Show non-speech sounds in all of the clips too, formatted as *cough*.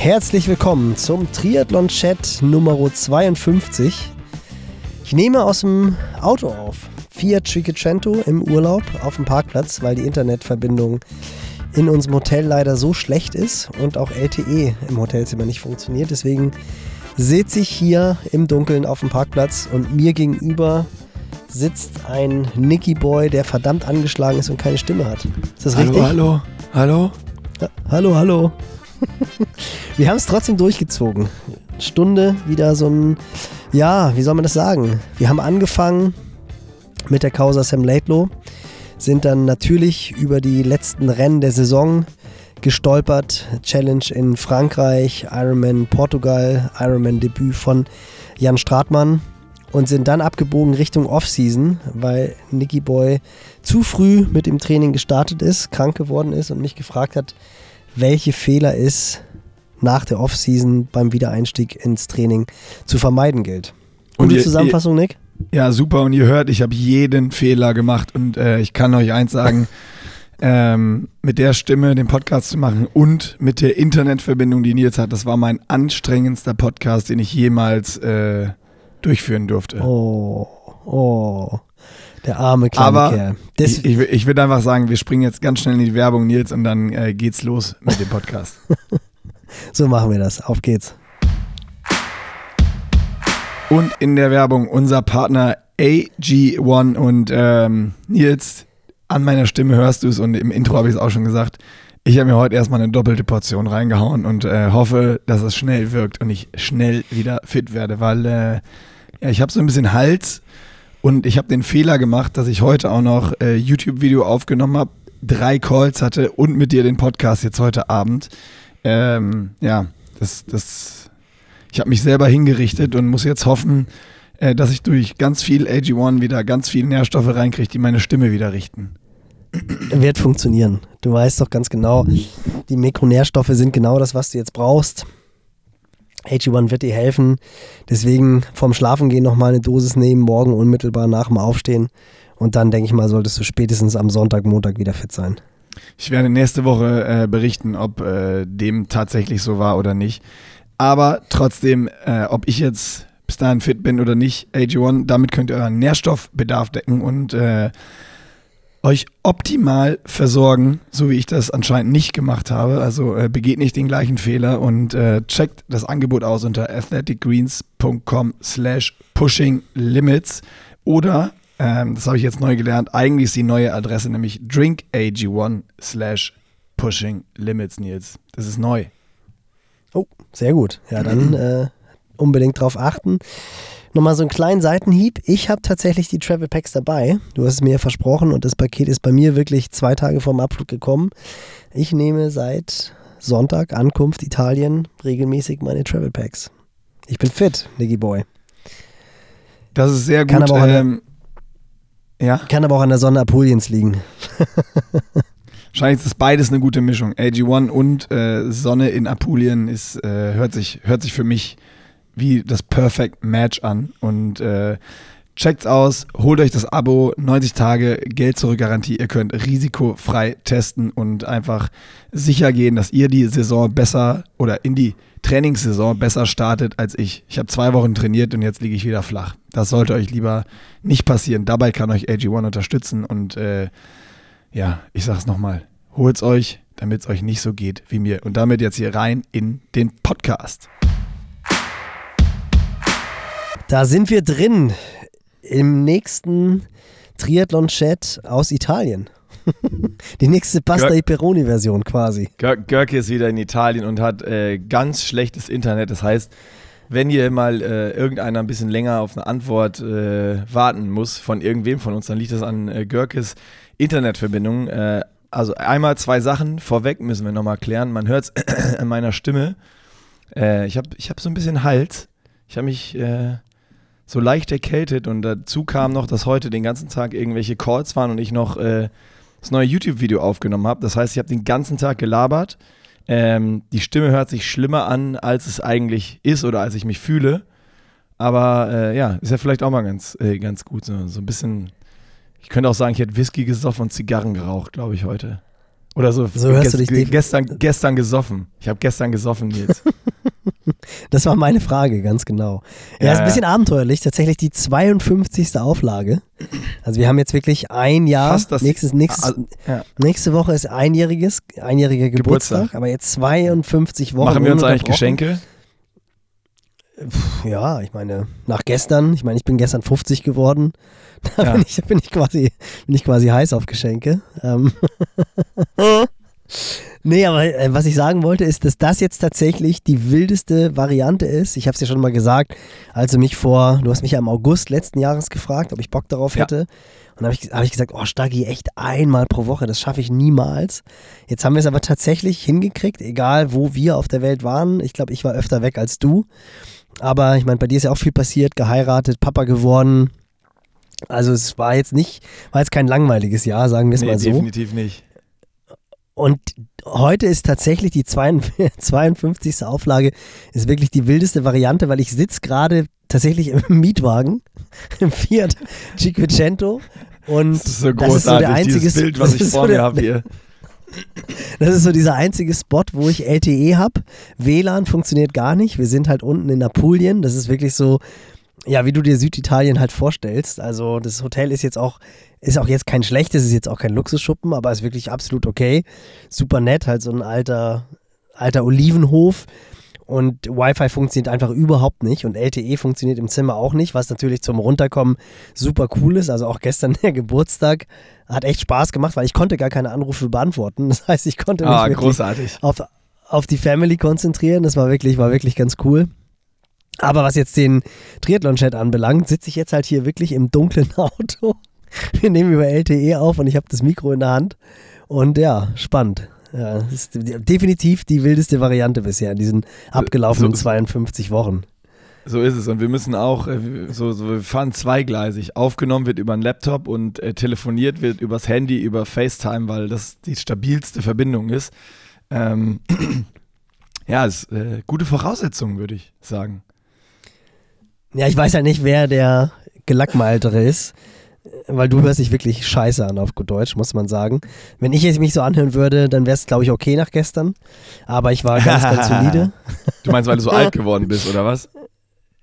Herzlich willkommen zum Triathlon-Chat Nummer 52. Ich nehme aus dem Auto auf. Fiat Cinquecento im Urlaub auf dem Parkplatz, weil die Internetverbindung in unserem Hotel leider so schlecht ist und auch LTE im Hotelzimmer nicht funktioniert. Deswegen sitze ich hier im Dunkeln auf dem Parkplatz und mir gegenüber sitzt ein Nicky Boy, der verdammt angeschlagen ist und keine Stimme hat. Ist das hallo, richtig? Hallo, hallo, ja, hallo, hallo. Wir haben es trotzdem durchgezogen. Stunde wieder so ein, ja, wie soll man das sagen? Wir haben angefangen mit der Causa Sam Laidlow, sind dann natürlich über die letzten Rennen der Saison gestolpert. Challenge in Frankreich, Ironman Portugal, Ironman Debüt von Jan Stratmann und sind dann abgebogen Richtung Offseason, weil Nicky Boy zu früh mit dem Training gestartet ist, krank geworden ist und mich gefragt hat, welche Fehler es nach der Offseason beim Wiedereinstieg ins Training zu vermeiden gilt. Gute ihr, Zusammenfassung, Nick? Ja, super. Und ihr hört, ich habe jeden Fehler gemacht und äh, ich kann euch eins sagen. *laughs* ähm, mit der Stimme den Podcast zu machen und mit der Internetverbindung, die Nils hat, das war mein anstrengendster Podcast, den ich jemals äh, durchführen durfte. Oh, oh. Der arme kleine Aber Kerl. ich, ich, ich würde einfach sagen, wir springen jetzt ganz schnell in die Werbung, Nils, und dann äh, geht's los mit dem Podcast. *laughs* so machen wir das. Auf geht's. Und in der Werbung unser Partner AG1 und ähm, Nils, an meiner Stimme hörst du es und im Intro habe ich es auch schon gesagt. Ich habe mir heute erstmal eine doppelte Portion reingehauen und äh, hoffe, dass es schnell wirkt und ich schnell wieder fit werde, weil äh, ja, ich habe so ein bisschen Hals und ich habe den Fehler gemacht, dass ich heute auch noch äh, YouTube-Video aufgenommen habe, drei Calls hatte und mit dir den Podcast jetzt heute Abend. Ähm, ja, das, das, ich habe mich selber hingerichtet und muss jetzt hoffen, äh, dass ich durch ganz viel AG1 wieder ganz viel Nährstoffe reinkriege, die meine Stimme wieder richten. Wird funktionieren. Du weißt doch ganz genau, die Mikronährstoffe sind genau das, was du jetzt brauchst. AG1 wird dir helfen. Deswegen vom Schlafengehen nochmal eine Dosis nehmen, morgen unmittelbar nach dem Aufstehen. Und dann, denke ich mal, solltest du spätestens am Sonntag, Montag wieder fit sein. Ich werde nächste Woche äh, berichten, ob äh, dem tatsächlich so war oder nicht. Aber trotzdem, äh, ob ich jetzt bis dahin fit bin oder nicht, AG1, damit könnt ihr euren Nährstoffbedarf decken und äh, euch optimal versorgen, so wie ich das anscheinend nicht gemacht habe. Also äh, begeht nicht den gleichen Fehler und äh, checkt das Angebot aus unter athleticgreens.com slash pushing limits oder, ähm, das habe ich jetzt neu gelernt, eigentlich ist die neue Adresse nämlich drinkag1 slash pushing limits, Nils. Das ist neu. Oh, sehr gut. Ja, dann *clears throat* äh, unbedingt drauf achten. Nochmal so einen kleinen Seitenhieb. Ich habe tatsächlich die Travel Packs dabei. Du hast es mir versprochen und das Paket ist bei mir wirklich zwei Tage vorm Abflug gekommen. Ich nehme seit Sonntag, Ankunft Italien, regelmäßig meine Travel Packs. Ich bin fit, Niggy Boy. Das ist sehr gut. Kann aber auch, ähm, der, ja? kann aber auch an der Sonne Apuliens liegen. *laughs* Wahrscheinlich ist es beides eine gute Mischung. AG1 und äh, Sonne in Apulien ist, äh, hört, sich, hört sich für mich wie das Perfect Match an. Und äh, checkt's aus, holt euch das Abo, 90 Tage Geld zurück Garantie. Ihr könnt risikofrei testen und einfach sicher gehen, dass ihr die Saison besser oder in die Trainingssaison besser startet als ich. Ich habe zwei Wochen trainiert und jetzt liege ich wieder flach. Das sollte euch lieber nicht passieren. Dabei kann euch AG1 unterstützen und äh, ja, ich sag's nochmal, holt's euch, damit es euch nicht so geht wie mir. Und damit jetzt hier rein in den Podcast. Da sind wir drin im nächsten Triathlon-Chat aus Italien. *laughs* Die nächste Pasta Gör Peroni-Version quasi. Görke ist wieder in Italien und hat äh, ganz schlechtes Internet. Das heißt, wenn ihr mal äh, irgendeiner ein bisschen länger auf eine Antwort äh, warten muss von irgendwem von uns, dann liegt das an äh, Görkes Internetverbindung. Äh, also einmal zwei Sachen vorweg müssen wir nochmal klären. Man hört es *clears throat* an meiner Stimme. Äh, ich habe ich hab so ein bisschen Hals. Ich habe mich äh, so leicht erkältet und dazu kam noch, dass heute den ganzen Tag irgendwelche Calls waren und ich noch äh, das neue YouTube-Video aufgenommen habe. Das heißt, ich habe den ganzen Tag gelabert. Ähm, die Stimme hört sich schlimmer an, als es eigentlich ist oder als ich mich fühle. Aber äh, ja, ist ja vielleicht auch mal ganz, äh, ganz gut. So, so ein bisschen, ich könnte auch sagen, ich hätte Whisky gesoffen und Zigarren geraucht, glaube ich, heute. Oder so, So hörst du dich def- gestern, gestern gesoffen. Ich habe gestern gesoffen, Nils. *laughs* Das war meine Frage, ganz genau. Ja, Ja, ist ein ja. bisschen abenteuerlich. Tatsächlich die 52. Auflage. Also wir haben jetzt wirklich ein Jahr. Fast das- nächstes, nächstes, Also, ja. nächste Woche ist einjähriges, einjähriger Geburtstag, Geburtstag. aber jetzt 52 Wochen. Machen wir uns eigentlich. Geschenke? Ja, ich meine, nach gestern, ich meine, ich bin gestern 50 geworden. *laughs* Da Ja. bin, ich, bin, ich quasi, bin ich quasi heiß auf Geschenke. Ähm. *laughs* nee, aber äh, was ich sagen wollte, ist, dass das jetzt tatsächlich die wildeste Variante ist. Ich habe es ja schon mal gesagt, als du mich vor, du hast mich ja im August letzten Jahres gefragt, ob ich Bock darauf Ja. hätte. Und habe ich, hab ich gesagt, oh Stagi, echt einmal pro Woche, das schaffe ich niemals. Jetzt haben wir es aber tatsächlich hingekriegt, egal wo wir auf der Welt waren. Ich glaube, ich war öfter weg als du. Aber ich meine, bei dir ist ja auch viel passiert, geheiratet, Papa geworden. Also es war jetzt nicht, war jetzt kein langweiliges Jahr, sagen wir es Nee, mal so. definitiv nicht. Und heute ist tatsächlich die 52. 52. *laughs* Auflage, ist wirklich die wildeste Variante, weil ich sitze gerade tatsächlich im *laughs* Mietwagen, *laughs* im Fiat Cinquecento. Und Das ist so das ist so der großartig, einzige Bild, was ich so vor mir habe hier. Das ist so dieser einzige Spot, wo ich LTE habe. WLAN funktioniert gar nicht. Wir sind halt unten in Apulien. Das ist wirklich so, ja, wie du dir Süditalien halt vorstellst. Also das Hotel ist jetzt auch, ist auch jetzt kein schlechtes, ist jetzt auch kein Luxusschuppen, aber ist wirklich absolut okay. Super nett, halt so ein alter, alter Olivenhof. Und Wi-Fi funktioniert einfach überhaupt nicht und LTE funktioniert im Zimmer auch nicht, was natürlich zum Runterkommen super cool ist. Also auch gestern *laughs* der Geburtstag hat echt Spaß gemacht, weil ich konnte gar keine Anrufe beantworten. Das heißt, ich konnte mich Ah, wirklich großartig. auf, auf die Family konzentrieren. Das war wirklich, war wirklich ganz cool. Aber was jetzt den Triathlon-Chat anbelangt, sitze ich jetzt halt hier wirklich im dunklen *laughs* Auto. Wir nehmen über LTE auf und ich habe das Mikro in der Hand. Und ja, spannend. Ja, das ist definitiv die wildeste Variante bisher in diesen abgelaufenen so- 52 Wochen. So ist es. Und wir müssen auch, äh, so, so, wir fahren zweigleisig. Aufgenommen wird über einen Laptop und äh, telefoniert wird übers Handy, über FaceTime, weil das die stabilste Verbindung ist. Ähm, *clears throat* ja, ist äh, gute Voraussetzungen, würde ich sagen. Ja, ich weiß halt nicht, wer der Gelackmaltere ist, weil du hörst dich wirklich scheiße an auf gut Deutsch, muss man sagen. Wenn ich jetzt mich so anhören würde, dann wäre es, glaube ich, okay nach gestern. Aber ich war *laughs* ganz, ganz solide. Du meinst, weil du so alt geworden bist, oder was?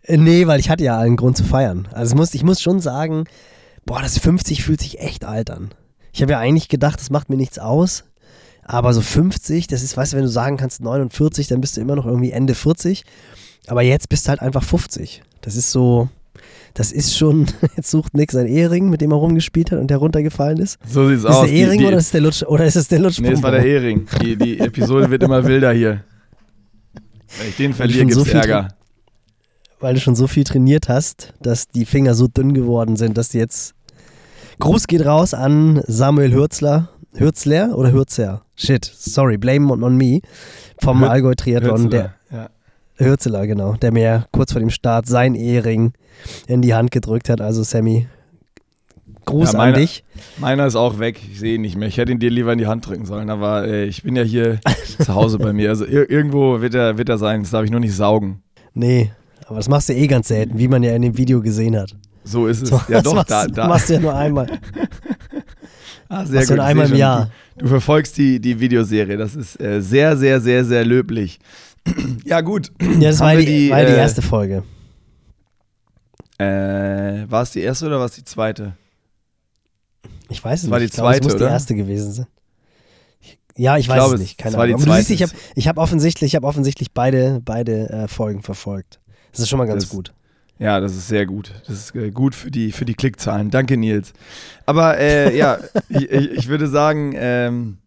Äh, Nee, weil ich hatte ja allen Grund zu feiern. Also es muss, ich muss schon sagen, boah, das 50 fühlt sich echt alt an. Ich habe ja eigentlich gedacht, das macht mir nichts aus. Aber so 50, das ist, weißt du, wenn du sagen kannst 49, dann bist du immer noch irgendwie Ende 40. Aber jetzt bist du halt einfach 50. Das ist so, das ist schon, *laughs* jetzt sucht Nix ein Ehering, mit dem er rumgespielt hat und der runtergefallen ist. So sieht's Ist aus. der Ehering die, die, oder ist es der Lutsch, oder ist es der Lutsch? Nee, es war der Ehering. Die, die Episode wird immer wilder hier. Wenn ich den verliere, so gibt's viel Ärger. Weil du schon so viel trainiert hast, dass die Finger so dünn geworden sind, dass die jetzt. Gruß geht raus an Samuel Hürzler. Hürzler oder Hürzer? Shit, sorry, blame on, me. Vom Hür- Allgäu Triathlon, der ja. Hürzeler, genau, der mir kurz vor dem Start sein Ehering in die Hand gedrückt hat. Also, Sammy, Gruß Ja, an meine- dich. Meiner ist auch weg. Ich sehe ihn nicht mehr. Ich hätte ihn dir lieber in die Hand drücken sollen. Aber äh, ich bin ja hier *laughs* zu Hause bei mir. Also ir irgendwo wird er, wird er sein. Das darf ich nur nicht saugen. Nee, aber das machst du eh ganz selten, wie man ja in dem Video gesehen hat. So ist es. So, ja das doch, machst, da, du da. machst du ja nur einmal. *laughs* Ah, sehr machst du gut. nur Ich einmal im Jahr. Du, du verfolgst die, die Videoserie. Das ist äh, sehr, sehr, sehr, sehr löblich. *clears throat* ja, gut. Ja, das war wir die, war die äh, erste Folge. Äh, war es die erste oder war es die zweite? Ich weiß es Das war nicht. die ich glaube, es zweite, muss oder? die erste gewesen sein. Ich- Ja, ich weiß glaube, es nicht. Keine es die Ahnung. Aber du siehst, zweite. ich habe ich hab offensichtlich, ich hab offensichtlich beide, beide äh, Folgen verfolgt. Das ist schon mal ganz Das- gut. Ja, das ist sehr gut. Das ist äh, gut für die, für die Klickzahlen. Danke, Nils. Aber äh, ja, *laughs* ich, ich, ich würde sagen, ähm,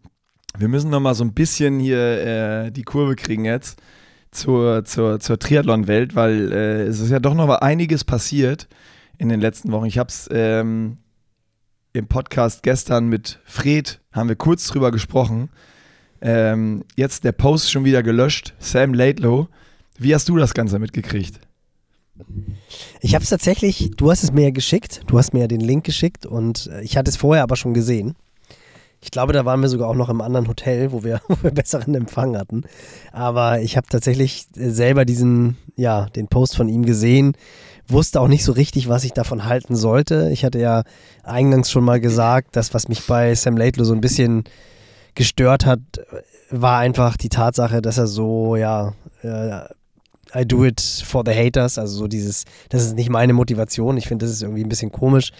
wir müssen noch mal so ein bisschen hier äh, die Kurve kriegen jetzt zur, zur, zur Triathlon-Welt, weil äh, es ist ja doch noch einiges passiert in den letzten Wochen. Ich habe es ähm, im Podcast gestern mit Fred, haben wir kurz drüber gesprochen. Ähm, jetzt der Post schon wieder gelöscht. Sam Laidlow. Wie hast du das Ganze mitgekriegt? Ich habe es tatsächlich, du hast es mir ja geschickt, du hast mir ja den Link geschickt und äh, ich hatte es vorher aber schon gesehen. Ich glaube, da waren wir sogar auch noch im anderen Hotel, wo wir, *laughs* wo wir besseren Empfang hatten. Aber ich habe tatsächlich äh, selber diesen, ja, den Post von ihm gesehen, wusste auch nicht so richtig, was ich davon halten sollte. Ich hatte ja eingangs schon mal gesagt, das, was mich bei Sam Laidlow so ein bisschen gestört hat, war einfach die Tatsache, dass er so, ja, äh, I do it for the haters, also so dieses, das ist nicht meine Motivation. Ich finde, das ist irgendwie ein bisschen komisch.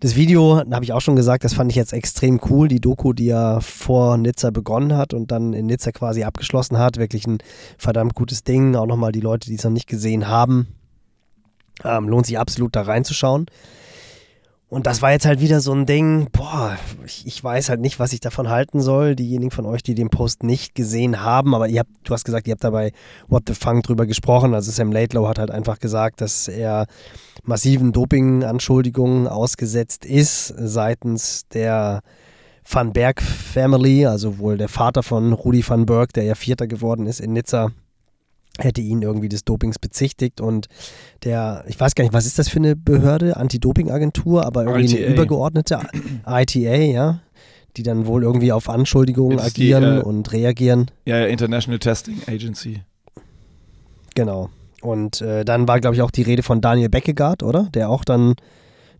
Das Video, habe ich auch schon gesagt, das fand ich jetzt extrem cool. Die Doku, die er vor Nizza begonnen hat und dann in Nizza quasi abgeschlossen hat. Wirklich ein verdammt gutes Ding. Auch nochmal die Leute, die es noch nicht gesehen haben. Ähm, lohnt sich absolut da reinzuschauen. Und das war jetzt halt wieder so ein Ding, boah, ich, ich, weiß halt nicht, was ich davon halten soll. Diejenigen von euch, die den Post nicht gesehen haben, aber ihr habt, du hast gesagt, ihr habt dabei What the Funk drüber gesprochen. Also Sam Laidlow hat halt einfach gesagt, dass er massiven Doping-Anschuldigungen ausgesetzt ist seitens der Van Berg Family, also wohl der Vater von Rudi van Berg, der ja Vierter geworden ist in Nizza hätte ihn irgendwie des Dopings bezichtigt und der, ich weiß gar nicht, was ist das für eine Behörde, Anti-Doping-Agentur, aber irgendwie ITA. eine übergeordnete ITA, ja, die dann wohl irgendwie auf Anschuldigungen agieren die, äh, und reagieren. Ja, ja, International Testing Agency. Genau. Und äh, dann war, glaube ich, auch die Rede von Daniel Beckegaard, oder? Der auch dann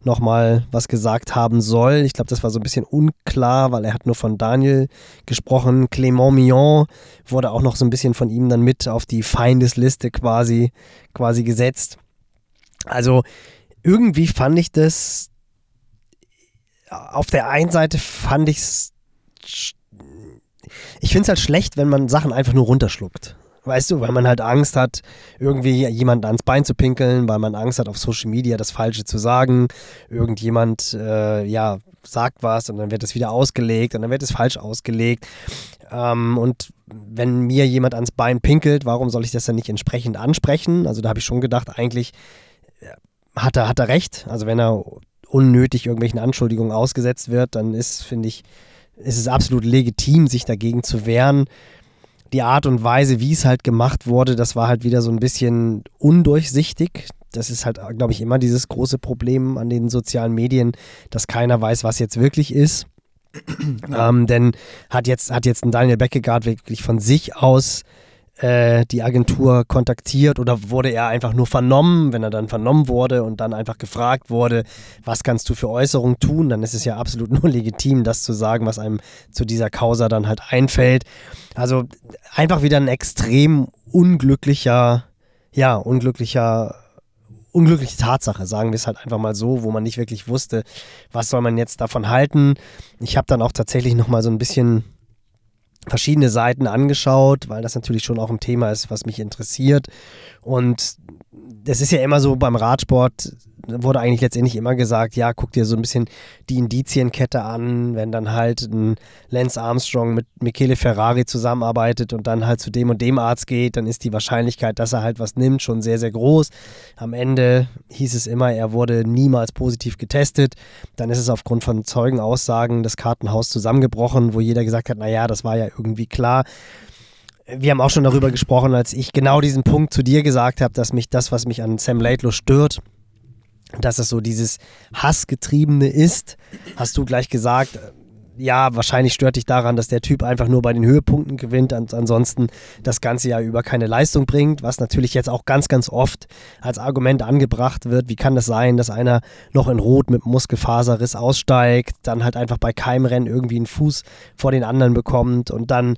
nochmal was gesagt haben soll. Ich glaube, das war so ein bisschen unklar, weil er hat nur von Daniel gesprochen. Clément Millon wurde auch noch so ein bisschen von ihm dann mit auf die Feindesliste quasi, quasi gesetzt. Also irgendwie fand ich das, auf der einen Seite fand ich es, ich finde es halt schlecht, wenn man Sachen einfach nur runterschluckt. Weißt du, weil man halt Angst hat, irgendwie jemanden ans Bein zu pinkeln, weil man Angst hat, auf Social Media das Falsche zu sagen. Irgendjemand, äh, ja, sagt was und dann wird es wieder ausgelegt und dann wird es falsch ausgelegt. Ähm, und wenn mir jemand ans Bein pinkelt, warum soll ich das dann nicht entsprechend ansprechen? Also da habe ich schon gedacht, eigentlich äh, hat er, hat er recht. Also wenn er unnötig irgendwelchen Anschuldigungen ausgesetzt wird, dann ist, finde ich, ist es absolut legitim, sich dagegen zu wehren die Art und Weise, wie es halt gemacht wurde, das war halt wieder so ein bisschen undurchsichtig. Das ist halt, glaube ich, immer dieses große Problem an den sozialen Medien, dass keiner weiß, was jetzt wirklich ist. *clears throat* Ja. Ähm, denn hat jetzt, hat jetzt ein Daniel Beckegaard wirklich von sich aus äh, die Agentur kontaktiert oder wurde er einfach nur vernommen? Wenn er dann vernommen wurde und dann einfach gefragt wurde, was kannst du für Äußerungen tun, dann ist es ja absolut *laughs* nur legitim, das zu sagen, was einem zu dieser Causa dann halt einfällt. Also einfach wieder ein extrem unglücklicher, ja, unglücklicher unglückliche Tatsache, sagen wir es halt einfach mal so, wo man nicht wirklich wusste, was soll man jetzt davon halten. Ich habe dann auch tatsächlich noch mal so ein bisschen verschiedene Seiten angeschaut, weil das natürlich schon auch ein Thema ist, was mich interessiert. Und das ist ja immer so beim Radsport, wurde eigentlich letztendlich immer gesagt, ja, guck dir so ein bisschen die Indizienkette an, wenn dann halt ein Lance Armstrong mit Michele Ferrari zusammenarbeitet und dann halt zu dem und dem Arzt geht, dann ist die Wahrscheinlichkeit, dass er halt was nimmt, schon sehr, sehr groß. Am Ende hieß es immer, er wurde niemals positiv getestet. Dann ist es aufgrund von Zeugenaussagen das Kartenhaus zusammengebrochen, wo jeder gesagt hat, naja, das war ja irgendwie klar wir haben auch schon darüber gesprochen, als ich genau diesen Punkt zu dir gesagt habe, dass mich das, was mich an Sam Laidlow stört, dass es so dieses Hassgetriebene ist, hast du gleich gesagt, ja, wahrscheinlich stört dich daran, dass der Typ einfach nur bei den Höhepunkten gewinnt und ansonsten das ganze Jahr über keine Leistung bringt, was natürlich jetzt auch ganz, ganz oft als Argument angebracht wird. Wie kann das sein, dass einer noch in Rot mit Muskelfaserriss aussteigt, dann halt einfach bei keinem Rennen irgendwie einen Fuß vor den anderen bekommt und dann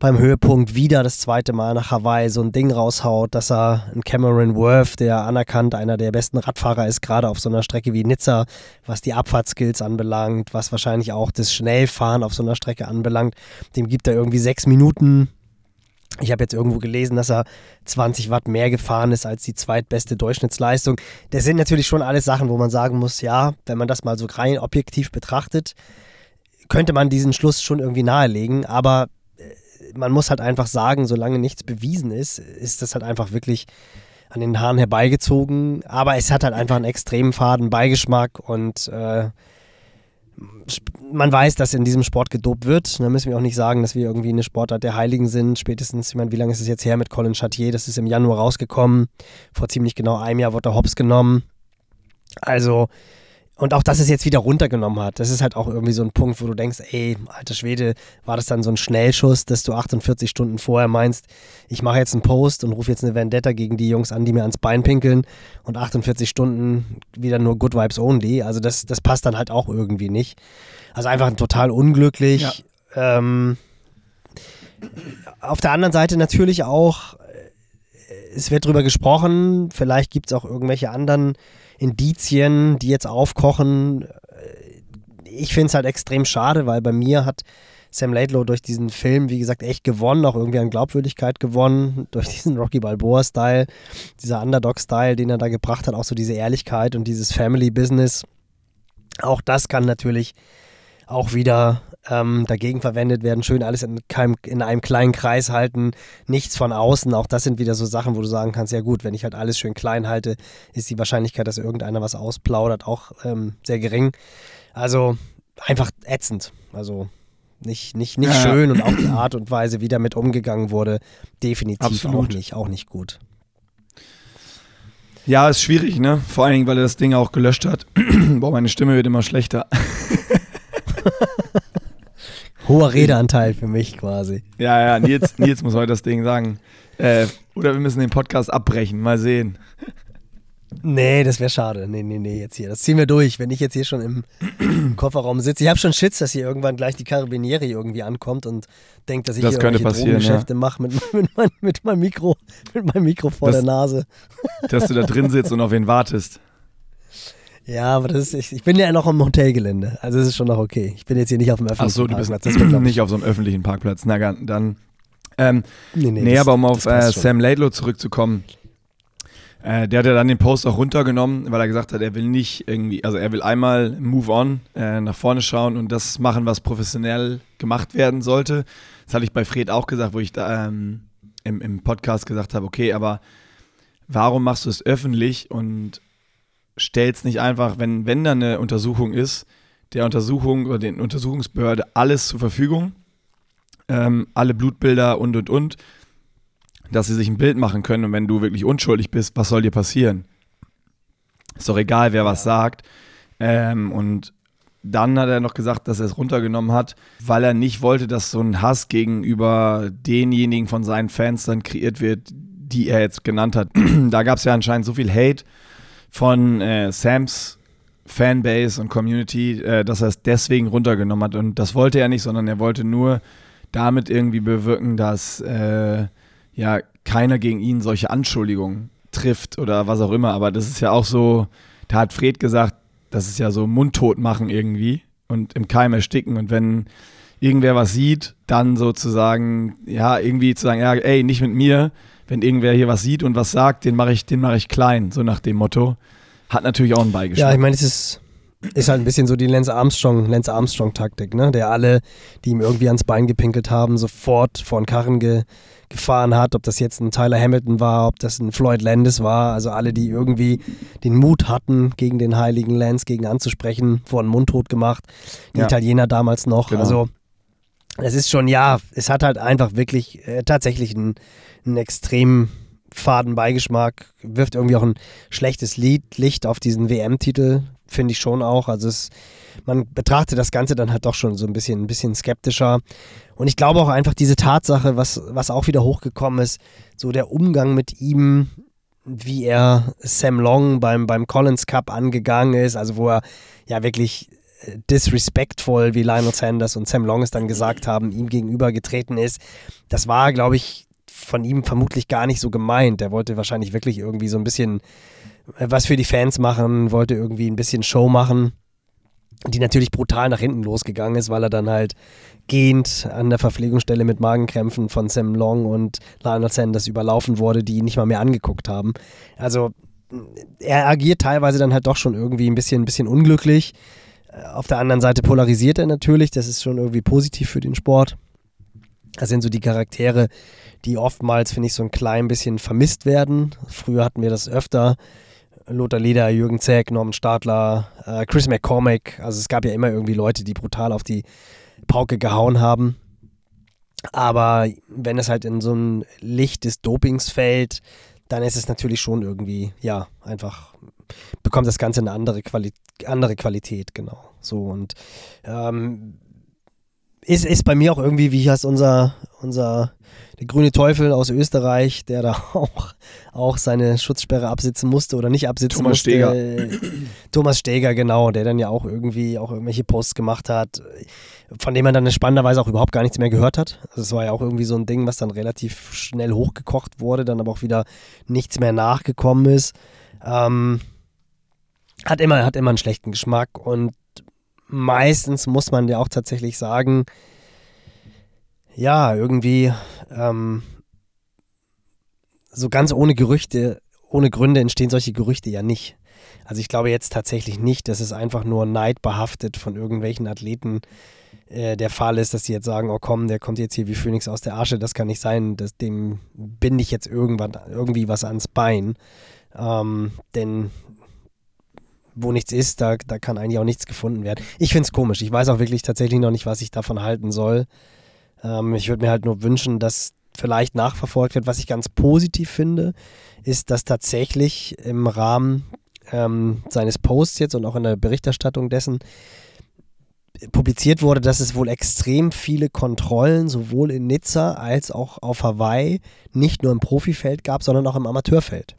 beim Höhepunkt wieder das zweite Mal nach Hawaii so ein Ding raushaut, dass er einen Cameron Worth, der anerkannt einer der besten Radfahrer ist, gerade auf so einer Strecke wie Nizza, was die Abfahrtskills anbelangt, was wahrscheinlich auch das Schnellfahren auf so einer Strecke anbelangt, dem gibt er irgendwie sechs Minuten. Ich habe jetzt irgendwo gelesen, dass er 20 Watt mehr gefahren ist als die zweitbeste Durchschnittsleistung. Das sind natürlich schon alles Sachen, wo man sagen muss, ja, wenn man das mal so rein objektiv betrachtet, könnte man diesen Schluss schon irgendwie nahelegen, aber man muss halt einfach sagen, solange nichts bewiesen ist, ist das halt einfach wirklich an den Haaren herbeigezogen. Aber es hat halt einfach einen extremen faden Beigeschmack und äh, man weiß, dass in diesem Sport gedopt wird. Da müssen wir auch nicht sagen, dass wir irgendwie eine Sportart der Heiligen sind. Spätestens, ich meine, wie lange ist es jetzt her mit Colin Chartier? Das ist im Januar rausgekommen. Vor ziemlich genau einem Jahr wurde er Hops genommen. Also, und auch, dass es jetzt wieder runtergenommen hat, das ist halt auch irgendwie so ein Punkt, wo du denkst, ey, alter Schwede, war das dann so ein Schnellschuss, dass du 48 Stunden vorher meinst, ich mache jetzt einen Post und rufe jetzt eine Vendetta gegen die Jungs an, die mir ans Bein pinkeln und 48 Stunden wieder nur Good Vibes Only. Also das, das passt dann halt auch irgendwie nicht. Also einfach total unglücklich. Ja. Ähm, auf der anderen Seite natürlich auch, äh, es wird drüber gesprochen, vielleicht gibt es auch irgendwelche anderen Indizien, die jetzt aufkochen. Ich finde es halt extrem schade, weil bei mir hat Sam Laidlow durch diesen Film, wie gesagt, echt gewonnen, auch irgendwie an Glaubwürdigkeit gewonnen, durch diesen Rocky Balboa-Style, dieser Underdog-Style, den er da gebracht hat, auch so diese Ehrlichkeit und dieses Family-Business. Auch das kann natürlich auch wieder ähm, dagegen verwendet werden. Schön alles in, keinem, in einem kleinen Kreis halten, nichts von außen. Auch das sind wieder so Sachen, wo du sagen kannst, ja gut, wenn ich halt alles schön klein halte, ist die Wahrscheinlichkeit, dass irgendeiner was ausplaudert, auch ähm, sehr gering. Also einfach ätzend. Also nicht, nicht, nicht ja. schön und auch die Art und Weise, wie damit umgegangen wurde, definitiv Absolut. auch nicht, auch nicht gut. Ja, ist schwierig, ne? Vor allen Dingen, weil er das Ding auch gelöscht hat. *clears throat* Boah, meine Stimme wird immer schlechter. *laughs* Hoher Redeanteil für mich quasi. Ja, ja, Nils, Nils muss heute das Ding sagen. Äh, oder wir müssen den Podcast abbrechen, mal sehen. Nee, das wäre schade. Nee, nee, nee, jetzt hier. Das ziehen wir durch. Wenn ich jetzt hier schon im *clears throat* Kofferraum sitze. Ich habe schon Schiss, dass hier irgendwann gleich die Karabinieri irgendwie ankommt und denkt, dass ich das hier irgendwelche Geschäfte ja. mache mit, *laughs* mit, mein, mit, meinem Mikro, mit meinem Mikro vor das, der Nase. Dass du da drin sitzt und auf wen wartest. Ja, aber das ist, ich, ich bin ja noch im Hotelgelände. Also es ist schon noch okay. Ich bin jetzt hier nicht auf dem öffentlichen Ach so, du Parkplatz. bist *clears throat* nicht auf so einem öffentlichen Parkplatz. Na dann. Ähm, nee, nee, nee das, aber um auf äh, Sam Laidlow zurückzukommen. Äh, der hat ja dann den Post auch runtergenommen, weil er gesagt hat, er will nicht irgendwie, also er will einmal move on, äh, nach vorne schauen und das machen, was professionell gemacht werden sollte. Das hatte ich bei Fred auch gesagt, wo ich da ähm, im, im Podcast gesagt habe, okay, aber warum machst du es öffentlich und stellst nicht einfach, wenn, wenn da eine Untersuchung ist, der Untersuchung oder den Untersuchungsbehörde alles zur Verfügung, ähm, alle Blutbilder und und und dass sie sich ein Bild machen können und wenn du wirklich unschuldig bist, was soll dir passieren? Ist doch egal, wer was sagt. Ähm, und dann hat er noch gesagt, dass er es runtergenommen hat, weil er nicht wollte, dass so ein Hass gegenüber denjenigen von seinen Fans dann kreiert wird, die er jetzt genannt hat. *clears throat* da gab es ja anscheinend so viel Hate von äh, Sams Fanbase und Community, äh, dass er es deswegen runtergenommen hat. Und das wollte er nicht, sondern er wollte nur damit irgendwie bewirken, dass äh, ja keiner gegen ihn solche Anschuldigungen trifft oder was auch immer. Aber das ist ja auch so, da hat Fred gesagt, das ist ja so mundtot machen irgendwie und im Keim ersticken. Und wenn irgendwer was sieht, dann sozusagen, ja, irgendwie zu sagen, ja, ey, nicht mit mir. Wenn irgendwer hier was sieht und was sagt, den mache ich, den mache ich klein, so nach dem Motto. Hat natürlich auch einen Beigeschmack. Ja, ich meine, es ist, ist halt ein bisschen so die Lance Armstrong, Lance Armstrong-Taktik, ne? Der alle, die ihm irgendwie ans Bein gepinkelt haben, sofort vor den Karren ge gefahren hat, ob das jetzt ein Tyler Hamilton war, ob das ein Floyd Landis war, also alle, die irgendwie den Mut hatten, gegen den heiligen Lance gegen anzusprechen, wurden mundtot gemacht. Die ja. Italiener damals noch. Genau. Also es ist schon, ja, es hat halt einfach wirklich äh, tatsächlich einen, einen extrem faden Beigeschmack, wirft irgendwie auch ein schlechtes Lied, Licht auf diesen WM-Titel, finde ich schon auch. Also es, man betrachtet das Ganze dann halt doch schon so ein bisschen, ein bisschen skeptischer. Und ich glaube auch einfach diese Tatsache, was, was auch wieder hochgekommen ist, so der Umgang mit ihm, wie er Sam Long beim, beim Collins Cup angegangen ist, also wo er ja wirklich disrespectful, wie Lionel Sanders und Sam Long es dann gesagt haben, ihm gegenüber getreten ist. Das war, glaube ich, von ihm vermutlich gar nicht so gemeint. Er wollte wahrscheinlich wirklich irgendwie so ein bisschen äh, was für die Fans machen, wollte irgendwie ein bisschen Show machen, die natürlich brutal nach hinten losgegangen ist, weil er dann halt gehend an der Verpflegungsstelle mit Magenkrämpfen von Sam Long und Lionel Sanders überlaufen wurde, die ihn nicht mal mehr angeguckt haben. Also er agiert teilweise dann halt doch schon irgendwie ein bisschen, ein bisschen unglücklich. Auf der anderen Seite polarisiert er natürlich, das ist schon irgendwie positiv für den Sport. Das sind so die Charaktere, die oftmals, finde ich, so ein klein bisschen vermisst werden. Früher hatten wir das öfter. Lothar Leder, Jürgen Zeck, Norman Stadler, äh, Chris McCormick. Also es gab ja immer irgendwie Leute, die brutal auf die Pauke gehauen haben. Aber wenn es halt in so ein Licht des Dopings fällt, dann ist es natürlich schon irgendwie, ja, einfach bekommt das Ganze eine andere, Quali andere Qualität, genau. So und ähm, ist, ist bei mir auch irgendwie, wie heißt unser, unser der grüne Teufel aus Österreich, der da *laughs* auch, auch seine Schutzsperre absitzen musste oder nicht absitzen Thomas musste. Steger. *clears throat* Thomas Steger, genau, der dann ja auch irgendwie auch irgendwelche Posts gemacht hat, von dem man dann spannenderweise auch überhaupt gar nichts mehr gehört hat. Also es war ja auch irgendwie so ein Ding, was dann relativ schnell hochgekocht wurde, dann aber auch wieder nichts mehr nachgekommen ist. Ähm, hat immer, hat immer einen schlechten Geschmack und meistens muss man ja auch tatsächlich sagen, ja, irgendwie ähm, so ganz ohne Gerüchte, ohne Gründe entstehen solche Gerüchte ja nicht. Also ich glaube jetzt tatsächlich nicht, dass es einfach nur neidbehaftet von irgendwelchen Athleten äh, der Fall ist, dass sie jetzt sagen, oh komm, der kommt jetzt hier wie Phoenix aus der Asche, das kann nicht sein, das, dem binde ich jetzt irgendwann irgendwie was ans Bein. Ähm, denn wo nichts ist, da, da kann eigentlich auch nichts gefunden werden. Ich finde es komisch. Ich weiß auch wirklich tatsächlich noch nicht, was ich davon halten soll. Ähm, ich würde mir halt nur wünschen, dass vielleicht nachverfolgt wird. Was ich ganz positiv finde, ist, dass tatsächlich im Rahmen ähm, seines Posts jetzt und auch in der Berichterstattung dessen publiziert wurde, dass es wohl extrem viele Kontrollen sowohl in Nizza als auch auf Hawaii nicht nur im Profifeld gab, sondern auch im Amateurfeld.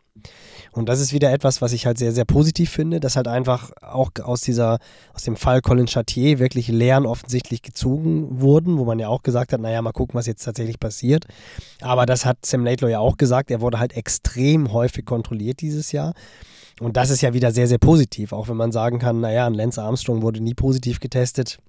Und das ist wieder etwas, was ich halt sehr, sehr positiv finde, dass halt einfach auch aus dieser, aus dem Fall Colin Chartier wirklich Lehren offensichtlich gezogen wurden, wo man ja auch gesagt hat, naja, mal gucken, was jetzt tatsächlich passiert. Aber das hat Sam Laidlaw ja auch gesagt, er wurde halt extrem häufig kontrolliert dieses Jahr. Und das ist ja wieder sehr, sehr positiv, auch wenn man sagen kann, naja, ein Lance Armstrong wurde nie positiv getestet.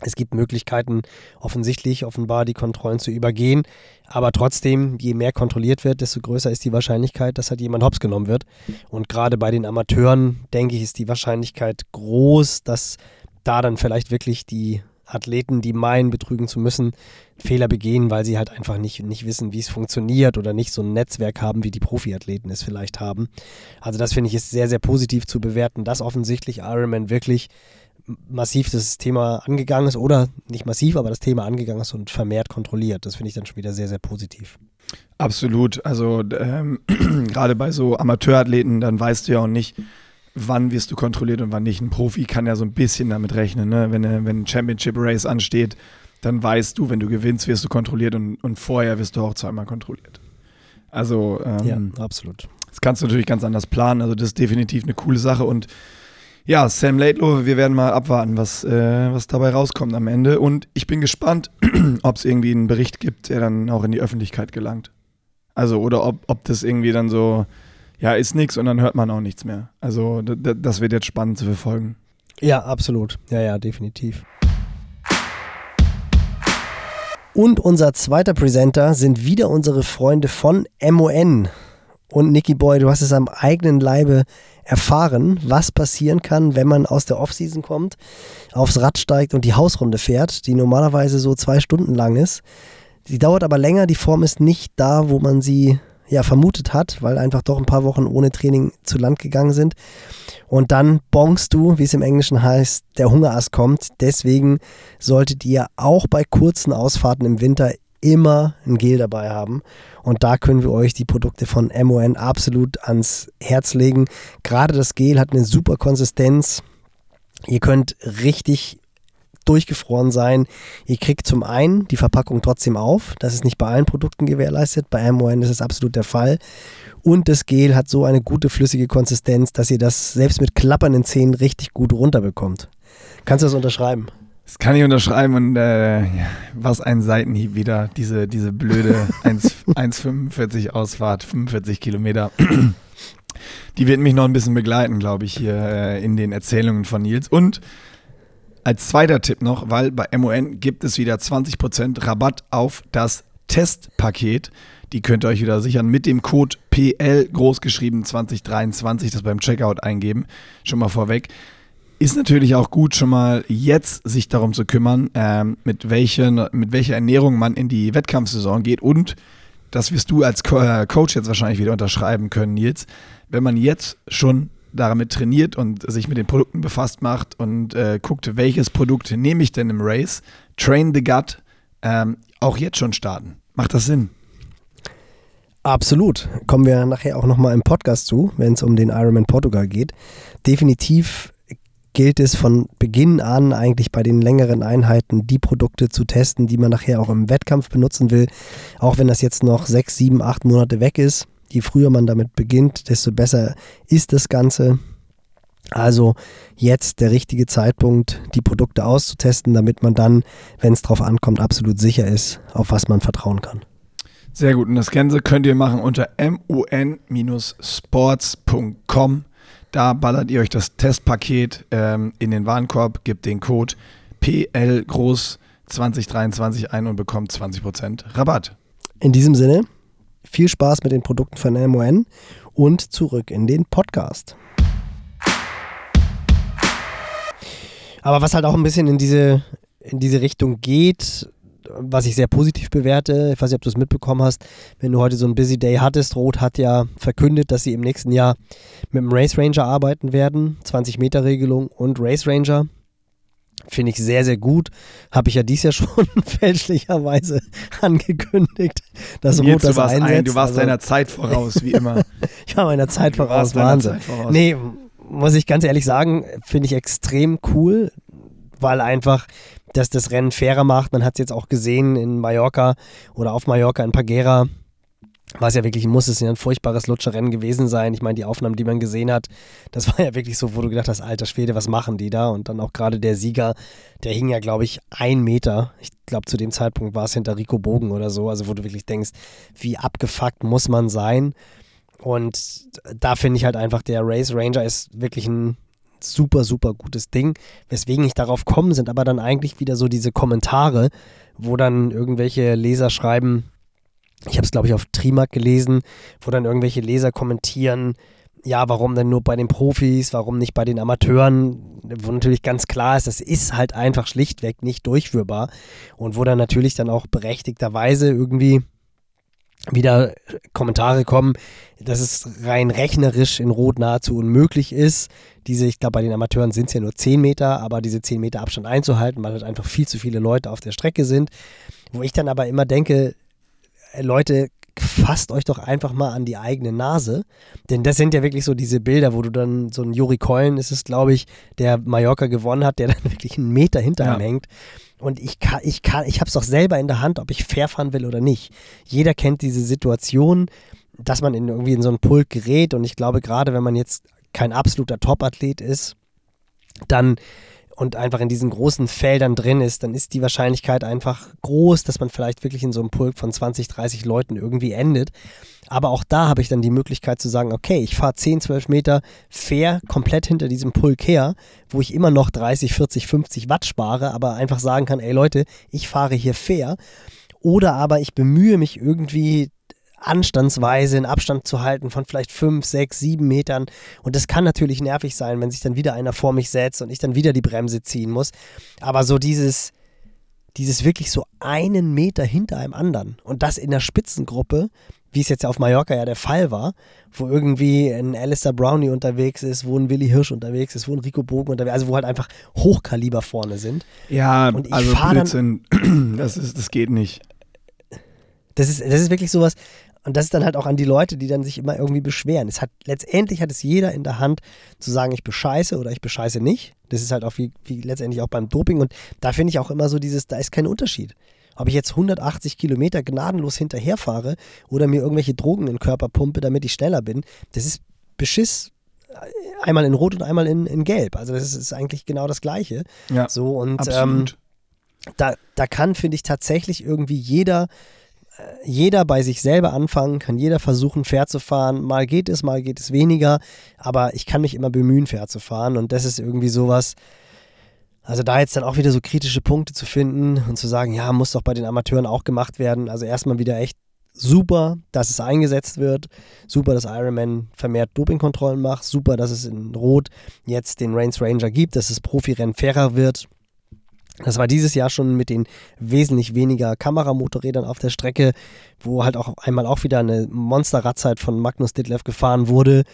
Es gibt Möglichkeiten, offensichtlich, offenbar die Kontrollen zu übergehen. Aber trotzdem, je mehr kontrolliert wird, desto größer ist die Wahrscheinlichkeit, dass halt jemand hops genommen wird. Und gerade bei den Amateuren, denke ich, ist die Wahrscheinlichkeit groß, dass da dann vielleicht wirklich die Athleten, die meinen, betrügen zu müssen, Fehler begehen, weil sie halt einfach nicht, nicht wissen, wie es funktioniert oder nicht so ein Netzwerk haben, wie die Profiathleten es vielleicht haben. Also das finde ich ist sehr, sehr positiv zu bewerten, dass offensichtlich Ironman wirklich massiv das Thema angegangen ist oder nicht massiv, aber das Thema angegangen ist und vermehrt kontrolliert. Das finde ich dann schon wieder sehr, sehr positiv. Absolut. Also ähm, *clears throat* gerade bei so Amateurathleten, dann weißt du ja auch nicht, wann wirst du kontrolliert und wann nicht. Ein Profi kann ja so ein bisschen damit rechnen. Ne? Wenn, wenn ein Championship Race ansteht, dann weißt du, wenn du gewinnst, wirst du kontrolliert und, und vorher wirst du auch zweimal kontrolliert. Also ähm, ja, absolut. Das kannst du natürlich ganz anders planen. Also das ist definitiv eine coole Sache und ja, Sam Laidlow, wir werden mal abwarten, was, äh, was dabei rauskommt am Ende. Und ich bin gespannt, *clears throat* ob es irgendwie einen Bericht gibt, der dann auch in die Öffentlichkeit gelangt. Also, oder ob, ob das irgendwie dann so, ja, ist nichts und dann hört man auch nichts mehr. Also, das wird jetzt spannend zu verfolgen. Ja, absolut. Ja, ja, definitiv. Und unser zweiter Presenter sind wieder unsere Freunde von MON. Und Nicky Boy, du hast es am eigenen Leibe erfahren, was passieren kann, wenn man aus der Offseason kommt, aufs Rad steigt und die Hausrunde fährt, die normalerweise so zwei Stunden lang ist. Die dauert aber länger, die Form ist nicht da, wo man sie ja vermutet hat, weil einfach doch ein paar Wochen ohne Training zu Land gegangen sind. Und dann bongst du, wie es im Englischen heißt, der Hungerast kommt. Deswegen solltet ihr auch bei kurzen Ausfahrten im Winter immer ein Gel dabei haben. Und da können wir euch die Produkte von MON absolut ans Herz legen. Gerade das Gel hat eine super Konsistenz. Ihr könnt richtig durchgefroren sein. Ihr kriegt zum einen die Verpackung trotzdem auf. Das ist nicht bei allen Produkten gewährleistet. Bei MON ist es absolut der Fall. Und das Gel hat so eine gute flüssige Konsistenz, dass ihr das selbst mit klappernden Zähnen richtig gut runterbekommt. Kannst du das unterschreiben? Das kann ich unterschreiben und äh, was ein Seitenhieb wieder, diese, diese blöde *laughs* 1,45 Ausfahrt, 45 Kilometer. *clears throat* Die wird mich noch ein bisschen begleiten, glaube ich, hier äh, in den Erzählungen von Nils. Und als zweiter Tipp noch, weil bei MON gibt es wieder 20% Rabatt auf das Testpaket. Die könnt ihr euch wieder sichern mit dem Code PL großgeschrieben 2023, das beim Checkout eingeben. Schon mal vorweg ist natürlich auch gut, schon mal jetzt sich darum zu kümmern, ähm, mit, welchen, mit welcher Ernährung man in die Wettkampfsaison geht. Und das wirst du als Co äh, Coach jetzt wahrscheinlich wieder unterschreiben können, Nils. Wenn man jetzt schon damit trainiert und sich mit den Produkten befasst macht und äh, guckt, welches Produkt nehme ich denn im Race, Train the Gut, ähm, auch jetzt schon starten. Macht das Sinn? Absolut. Kommen wir nachher auch nochmal im Podcast zu, wenn es um den Ironman Portugal geht. Definitiv gilt es von Beginn an eigentlich bei den längeren Einheiten die Produkte zu testen, die man nachher auch im Wettkampf benutzen will. Auch wenn das jetzt noch sechs, sieben, acht Monate weg ist. Je früher man damit beginnt, desto besser ist das Ganze. Also jetzt der richtige Zeitpunkt, die Produkte auszutesten, damit man dann, wenn es drauf ankommt, absolut sicher ist, auf was man vertrauen kann. Sehr gut. Und das Ganze könnt ihr machen unter mun-sports.com. Da ballert ihr euch das Testpaket ähm, in den Warenkorb, gebt den Code PL groß 2023 ein und bekommt 20% Rabatt. In diesem Sinne, viel Spaß mit den Produkten von MON und zurück in den Podcast. Aber was halt auch ein bisschen in diese, in diese Richtung geht, was ich sehr positiv bewerte, ich weiß nicht, ob du es mitbekommen hast, wenn du heute so einen Busy Day hattest, Rot hat ja verkündet, dass sie im nächsten Jahr mit dem Race Ranger arbeiten werden, 20 Meter Regelung und Race Ranger. Finde ich sehr, sehr gut. Habe ich ja dies Jahr *laughs* schon fälschlicherweise *laughs* angekündigt, dass Rot das einsetzt. Ein, du warst also, deiner Zeit voraus, wie immer. *laughs* ich war meiner Zeit voraus, Wahnsinn. Zeit voraus. Nee, muss ich ganz ehrlich sagen, finde ich extrem cool, weil einfach das das Rennen fairer macht. Man hat es jetzt auch gesehen in Mallorca oder auf Mallorca in Pagera. Was ja wirklich muss, es ja ein furchtbares Lutscherrennen gewesen sein. Ich meine, die Aufnahmen, die man gesehen hat, das *laughs* war ja wirklich so, wo du gedacht hast, alter Schwede, was machen die da? Und dann auch gerade der Sieger, der hing ja, glaube ich, ein Meter. Ich glaube, zu dem Zeitpunkt war es hinter Rico Bogen oder so. Also, wo du wirklich denkst, wie abgefuckt muss man sein? Und da finde ich halt einfach, der Race Ranger ist wirklich ein super, super gutes Ding. Weswegen ich darauf komme, sind aber dann eigentlich wieder so diese Kommentare, wo dann irgendwelche Leser schreiben, ich habe es glaube ich auf Trimark gelesen, wo dann irgendwelche Leser kommentieren, ja, warum denn nur bei den Profis, warum nicht bei den Amateuren, wo natürlich ganz klar ist, das ist halt einfach schlichtweg nicht durchführbar und wo dann natürlich dann auch berechtigterweise irgendwie wieder Kommentare kommen, dass es rein rechnerisch in Rot nahezu unmöglich ist, diese, ich glaube, bei den Amateuren sind es ja nur 10 Meter, aber diese 10 Meter Abstand einzuhalten, weil halt einfach viel zu viele Leute auf der Strecke sind. Wo ich dann aber immer denke, äh, Leute, fasst euch doch einfach mal an die eigene Nase. Denn das sind ja wirklich so diese Bilder, wo du dann so ein Juri Keulen ist es, glaube ich, der Mallorca gewonnen hat, der *laughs* dann wirklich einen Meter hinter ja. ihm hängt. Und ich kann, ich kann, ich habe es doch selber in der Hand, ob ich fair fahren will oder nicht. Jeder kennt diese Situation, dass man in, irgendwie in so einen Pulk gerät. Und ich glaube, gerade wenn man jetzt kein absoluter Top-Athlet ist, dann und einfach in diesen großen Feldern drin ist, dann ist die Wahrscheinlichkeit einfach groß, dass man vielleicht wirklich in so einem Pulk von 20, 30 Leuten irgendwie endet. Aber auch da habe ich dann die Möglichkeit zu sagen, okay, ich fahre 10, 12 Meter fair komplett hinter diesem Pulk her, wo ich immer noch 30, 40, 50 Watt spare, aber einfach sagen kann, ey Leute, ich fahre hier fair. Oder aber ich bemühe mich irgendwie anstandsweise in Abstand zu halten von vielleicht fünf, sechs, sieben Metern. Und das kann natürlich nervig sein, wenn sich dann wieder einer vor mich setzt und ich dann wieder die Bremse ziehen muss. Aber so dieses, dieses wirklich so einen Meter hinter einem anderen und das in der Spitzengruppe, wie es jetzt auf Mallorca ja der Fall war, wo irgendwie ein Alistair Brownie unterwegs ist, wo ein Willi Hirsch unterwegs ist, wo ein Rico Bogen unterwegs ist, also wo halt einfach Hochkaliber vorne sind. Ja, und ich also Blödsinn, dann, *clears throat* das, ist, das geht nicht. Das ist, das ist wirklich sowas, und das ist dann halt auch an die Leute, die dann sich immer irgendwie beschweren. Es hat, letztendlich hat es jeder in der Hand zu sagen, ich bescheiße oder ich bescheiße nicht. Das ist halt auch wie, wie letztendlich auch beim Doping. Und da finde ich auch immer so dieses, da ist kein Unterschied. Ob ich jetzt 180 Kilometer gnadenlos hinterherfahre oder mir irgendwelche Drogen in den Körper pumpe, damit ich schneller bin, das ist Beschiss einmal in Rot und einmal in, in Gelb. Also das ist, ist eigentlich genau das Gleiche. Ja, so und ähm, da, da kann, finde ich, tatsächlich irgendwie jeder jeder bei sich selber anfangen, kann jeder versuchen, fair zu fahren. Mal geht es, mal geht es weniger, aber ich kann mich immer bemühen, fair zu fahren. Und das ist irgendwie sowas, also da jetzt dann auch wieder so kritische Punkte zu finden und zu sagen, ja, muss doch bei den Amateuren auch gemacht werden. Also erstmal wieder echt super, dass es eingesetzt wird. Super, dass Ironman vermehrt Dopingkontrollen macht. Super, dass es in Rot jetzt den Reigns Ranger gibt, dass das Profirennen fairer wird. Das war dieses Jahr schon mit den wesentlich weniger Kameramotorrädern auf der Strecke, wo halt auch einmal auch wieder eine Monster-Radzeit von Magnus Ditlev gefahren wurde.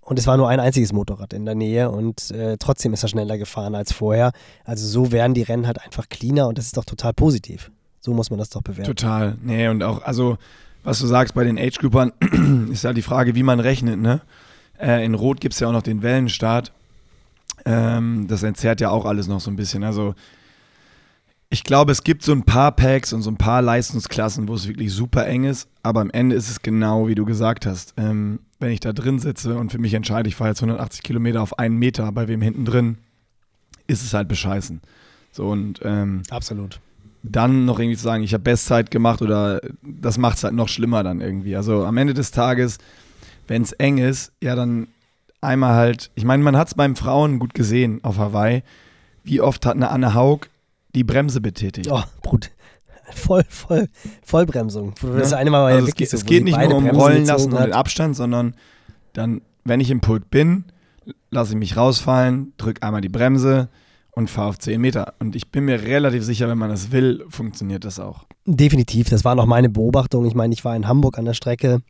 Und es war nur ein einziges Motorrad in der Nähe und äh, trotzdem ist er schneller gefahren als vorher. Also so werden die Rennen halt einfach cleaner und das ist doch total positiv. So muss man das doch bewerten. Total. Nee, und auch, also, was du sagst bei den Age-Groupern, *clears throat* ist ja die Frage, wie man rechnet, ne? Äh, in Rot gibt es ja auch noch den Wellenstart Ähm, das entzerrt ja auch alles noch so ein bisschen. Also ich glaube, es gibt so ein paar Packs und so ein paar Leistungsklassen, wo es wirklich super eng ist, aber am Ende ist es genau, wie du gesagt hast. Ähm, wenn ich da drin sitze und für mich entscheide, ich fahre jetzt 180 Kilometer auf einen Meter, bei wem hinten drin, ist es halt bescheißen. So und ähm, absolut. Dann noch irgendwie zu sagen, ich habe Bestzeit gemacht oder das macht es halt noch schlimmer dann irgendwie. Also am Ende des Tages, wenn es eng ist, ja dann einmal halt, ich meine, man hat es beim Frauen gut gesehen auf Hawaii. Wie oft hat eine Anne Haug die Bremse betätigt? Oh, Brut. Voll, voll, Vollbremsung. Das ja? eine Mal also es, geht, so, es geht nicht nur um Bremsen Rollen lassen und den Abstand, sondern dann, wenn ich im Pulk bin, lasse ich mich rausfallen, drücke einmal die Bremse und fahre auf 10 Meter. Und ich bin mir relativ sicher, wenn man das will, funktioniert das auch. Definitiv, das war noch meine Beobachtung. Ich meine, ich war in Hamburg an der Strecke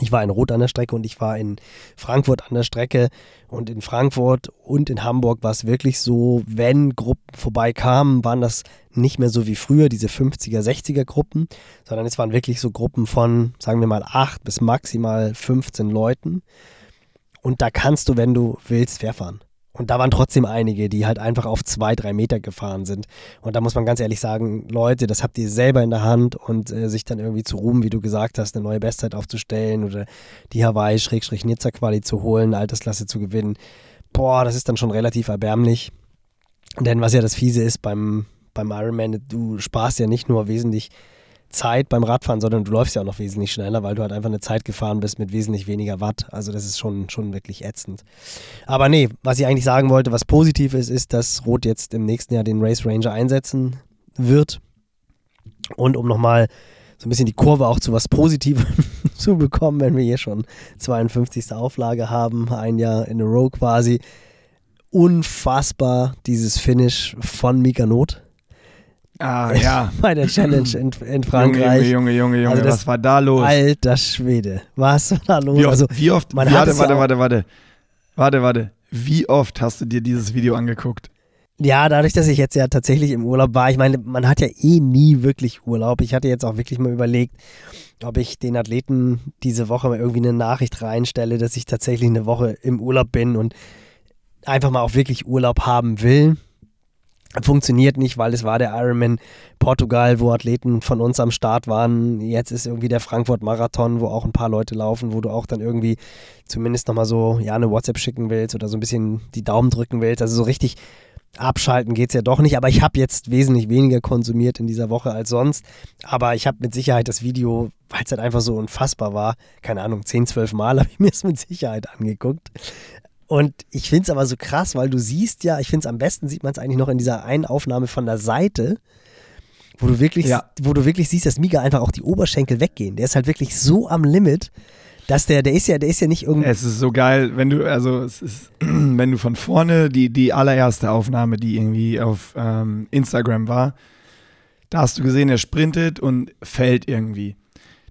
ich war in Rot an der Strecke und ich war in Frankfurt an der Strecke. Und in Frankfurt und in Hamburg war es wirklich so, wenn Gruppen vorbeikamen, waren das nicht mehr so wie früher, diese 50er, 60er Gruppen, sondern es waren wirklich so Gruppen von, sagen wir mal, 8 bis maximal 15 Leuten. Und da kannst du, wenn du willst, fahren. Und da waren trotzdem einige, die halt einfach auf zwei, drei Meter gefahren sind. Und da muss man ganz ehrlich sagen, Leute, das habt ihr selber in der Hand und äh, sich dann irgendwie zu ruhen, wie du gesagt hast, eine neue Bestzeit aufzustellen oder die Hawaii-Nizza-Quali zu holen, Altersklasse zu gewinnen. Boah, das ist dann schon relativ erbärmlich. Denn was ja das Fiese ist beim, beim Ironman, du sparst ja nicht nur wesentlich Zeit beim Radfahren, sondern du läufst ja auch noch wesentlich schneller, weil du halt einfach eine Zeit gefahren bist mit wesentlich weniger Watt. Also das ist schon, schon wirklich ätzend. Aber nee, was ich eigentlich sagen wollte, was positiv ist, ist, dass Rot jetzt im nächsten Jahr den Race Ranger einsetzen wird. Und um nochmal so ein bisschen die Kurve auch zu was Positivem *laughs* zu bekommen, wenn wir hier schon 52. Auflage haben, ein Jahr in a row quasi. Unfassbar dieses Finish von Mika Not Ah, ja. *laughs* Bei der Challenge in, in Frankreich. Junge, Junge, Junge, Junge, also was war da los? Alter Schwede, was war da los? Wie oft, also, wie oft man warte, warte, warte, warte, warte, warte. Wie oft hast du dir dieses Video angeguckt? Ja, dadurch, dass ich jetzt ja tatsächlich im Urlaub war, ich meine, man hat ja eh nie wirklich Urlaub. Ich hatte jetzt auch wirklich mal überlegt, ob ich den Athleten diese Woche mal irgendwie eine Nachricht reinstelle, dass ich tatsächlich eine Woche im Urlaub bin und einfach mal auch wirklich Urlaub haben will funktioniert nicht, weil es war der Ironman Portugal, wo Athleten von uns am Start waren. Jetzt ist irgendwie der Frankfurt Marathon, wo auch ein paar Leute laufen, wo du auch dann irgendwie zumindest nochmal so, ja, eine WhatsApp schicken willst oder so ein bisschen die Daumen drücken willst. Also so richtig abschalten geht es ja doch nicht. Aber ich habe jetzt wesentlich weniger konsumiert in dieser Woche als sonst. Aber ich habe mit Sicherheit das Video, weil es halt einfach so unfassbar war, keine Ahnung, 10, 12 Mal habe ich mir es mit Sicherheit angeguckt. Und ich finde es aber so krass, weil du siehst ja, ich finde es am besten sieht man es eigentlich noch in dieser einen Aufnahme von der Seite, wo du wirklich, ja. wo du wirklich siehst, dass Miga einfach auch die Oberschenkel weggehen. Der ist halt wirklich so am Limit, dass der, der ist ja, der ist ja nicht irgendwie. Es ist so geil, wenn du, also es ist, *clears throat* wenn du von vorne die, die allererste Aufnahme, die irgendwie auf ähm, Instagram war, da hast du gesehen, er sprintet und fällt irgendwie.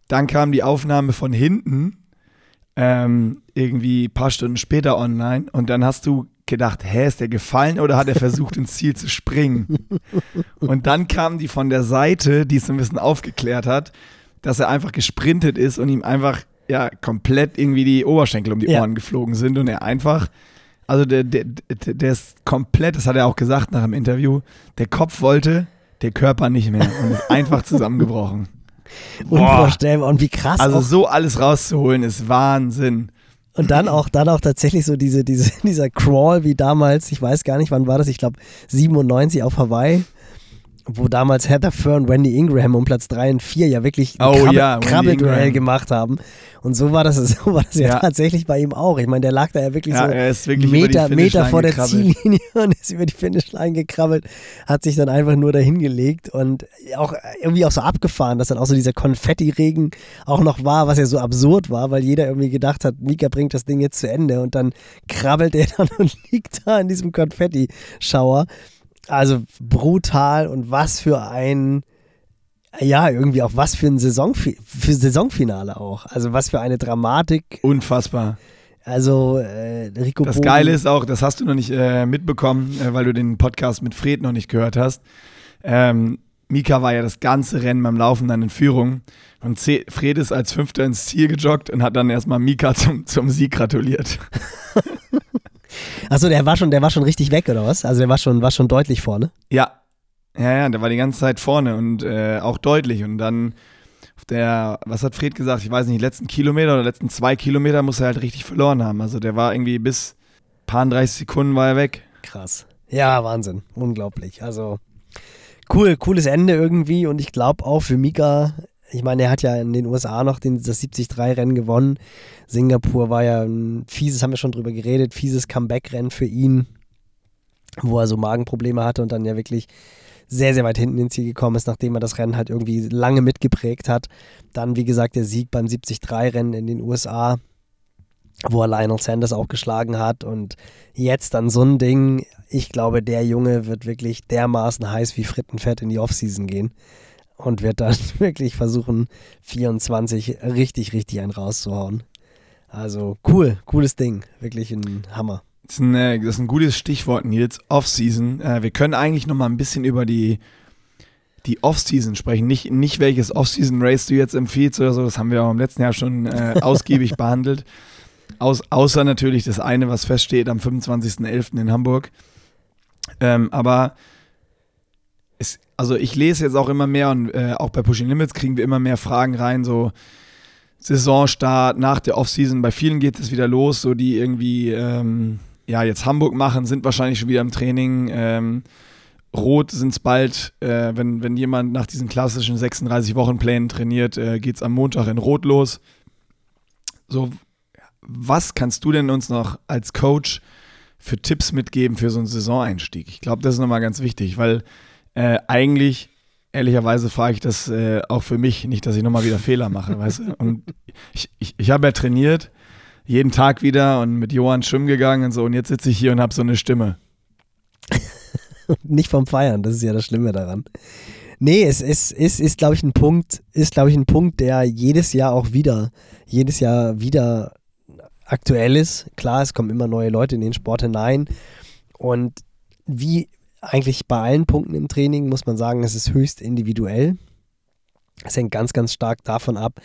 Dann kam die Aufnahme von hinten ähm, irgendwie ein paar Stunden später online und dann hast du gedacht, hä, ist der gefallen oder hat er versucht ins Ziel zu springen? *laughs* Und dann kam die von der Seite, die es ein bisschen aufgeklärt hat, dass er einfach gesprintet ist und ihm einfach ja komplett irgendwie die Oberschenkel um die Ohren ja. geflogen sind und er einfach also der, der, der ist komplett, das hat er auch gesagt nach dem Interview, der Kopf wollte, der Körper nicht mehr und ist einfach *laughs* zusammengebrochen. Unvorstellbar. Und wie krass. Also so alles rauszuholen ist Wahnsinn. Und dann auch, dann auch tatsächlich so diese, diese, *laughs* dieser Crawl wie damals, ich weiß gar nicht, wann war das, ich glaube 97 auf Hawaii wo damals Heather Fern Wendy Ingraham um Platz 3 und 4 ja wirklich ein oh, Krabbel, ja, Krabbelduell gemacht haben. Und so war das, *laughs* so war das ja, ja, tatsächlich bei ihm auch. Ich meine, der lag da ja wirklich ja, so wirklich Meter, Meter vor der Ziellinie *laughs* und ist über die Finishline gekrabbelt, hat sich dann einfach nur dahin gelegt und auch irgendwie auch so abgefahren, dass dann auch so dieser Konfetti-Regen auch noch war, was ja so absurd war, weil jeder irgendwie gedacht hat, Mika bringt das Ding jetzt zu Ende und dann krabbelt er *laughs* dann und liegt da in diesem Konfetti-Schauer. Also brutal und was für ein, ja, irgendwie auch was für ein Saison, für Saisonfinale auch. Also was für eine Dramatik. Unfassbar. Also äh, Rico Das Bogen. Geile ist auch, das hast du noch nicht äh, mitbekommen, äh, weil du den Podcast mit Fred noch nicht gehört hast. Ähm, Mika war ja das ganze Rennen beim Laufen dann in Führung. Und Fred ist als Fünfter ins Ziel gejoggt und hat dann erstmal Mika zum, zum Sieg gratuliert. *laughs* Achso, der war schon, der war schon richtig weg, oder was? Also der war schon, war schon deutlich vorne. Ja. Ja, ja, der war die ganze Zeit vorne und äh, auch deutlich. Und dann auf der, was hat Fred gesagt? Ich weiß nicht, letzten Kilometer oder letzten zwei Kilometer muss er halt richtig verloren haben. Also der war irgendwie bis paar 30 Sekunden war er weg. Krass. Ja, Wahnsinn. Unglaublich. Also cool, cooles Ende irgendwie und ich glaube auch für Mika, ich meine, er hat ja in den USA noch den, das 73-Rennen gewonnen. Singapur war ja ein fieses, haben wir schon drüber geredet, fieses Comeback-Rennen für ihn, wo er so Magenprobleme hatte und dann ja wirklich sehr, sehr weit hinten ins Ziel gekommen ist, nachdem er das Rennen halt irgendwie lange mitgeprägt hat. Dann, wie gesagt, der Sieg beim 73-Rennen in den USA, wo er Lionel Sanders auch geschlagen hat und jetzt dann so ein Ding. Ich glaube, der Junge wird wirklich dermaßen heiß wie Frittenfett in die Offseason gehen und wird dann *laughs* wirklich versuchen, 24 richtig, richtig einen rauszuhauen. Also cool, cooles Ding, wirklich ein Hammer. Das ist ein, äh, das ist ein gutes Stichwort, Nils. Offseason. Äh, wir können eigentlich noch mal ein bisschen über die, die Offseason sprechen. Nicht, nicht welches Offseason-Race du jetzt empfiehlst oder so, das haben wir auch im letzten Jahr schon äh, *laughs* ausgiebig behandelt. Aus, außer natürlich das eine, was feststeht am 25.11. in Hamburg. Ähm, aber es, also ich lese jetzt auch immer mehr und äh, auch bei Pushing Limits kriegen wir immer mehr Fragen rein, so Saisonstart, nach der Offseason. Bei vielen geht es wieder los, so die irgendwie ähm, ja jetzt Hamburg machen, sind wahrscheinlich schon wieder im Training. Ähm, Rot sind es bald, äh, wenn, wenn jemand nach diesen klassischen 36-Wochen-Plänen trainiert, äh, geht es am Montag in Rot los. So, was kannst du denn uns noch als Coach für Tipps mitgeben für so einen Saisoneinstieg? Ich glaube, das ist nochmal ganz wichtig, weil äh, eigentlich, ehrlicherweise, frage ich das äh, auch für mich, nicht, dass ich nochmal wieder Fehler mache, weißt du? Und ich, ich, ich habe ja trainiert, jeden Tag wieder und mit Johann schwimmen gegangen und so, und jetzt sitze ich hier und habe so eine Stimme. *laughs* nicht vom Feiern, das ist ja das Schlimme daran. Nee, es ist, ist, ist glaube ich, ein Punkt, ist, glaube ich, ein Punkt, der jedes Jahr auch wieder, jedes Jahr wieder aktuell ist. Klar, es kommen immer neue Leute in den Sport hinein. Und wie eigentlich bei allen Punkten im Training muss man sagen, es ist höchst individuell. Es hängt ganz, ganz stark davon ab,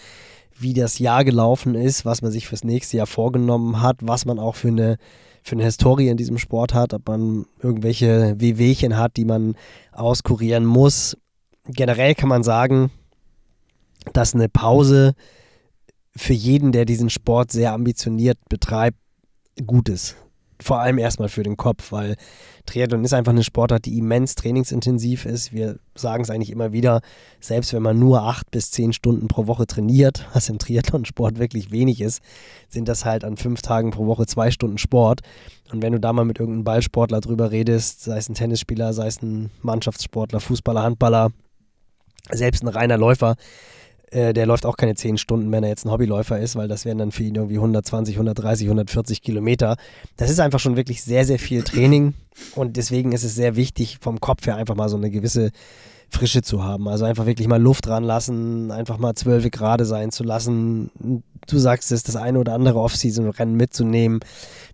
wie das Jahr gelaufen ist, was man sich fürs nächste Jahr vorgenommen hat, was man auch für eine, für eine Historie in diesem Sport hat, ob man irgendwelche Wehwehchen hat, die man auskurieren muss. Generell kann man sagen, dass eine Pause für jeden, der diesen Sport sehr ambitioniert betreibt, gut ist. Vor allem erstmal für den Kopf, weil Triathlon ist einfach eine Sportart, die immens trainingsintensiv ist. Wir sagen es eigentlich immer wieder, selbst wenn man nur acht bis zehn Stunden pro Woche trainiert, *laughs* was im Triathlon-Sport wirklich wenig ist, sind das halt an fünf Tagen pro Woche zwei Stunden Sport. Und wenn du da mal mit irgendeinem Ballsportler drüber redest, sei es ein Tennisspieler, sei es ein Mannschaftssportler, Fußballer, Handballer, selbst ein reiner Läufer, äh, der läuft auch keine 10 Stunden, wenn er jetzt ein Hobbyläufer ist, weil das wären dann für ihn irgendwie 120, 130, 140 Kilometer. Das ist einfach schon wirklich sehr, sehr viel Training *laughs* und deswegen ist es sehr wichtig, vom Kopf her einfach mal so eine gewisse Frische zu haben. Also einfach wirklich mal Luft ranlassen, einfach mal zwölf gerade sein zu lassen. Du sagst es, das eine oder andere Off-Season-Rennen mitzunehmen,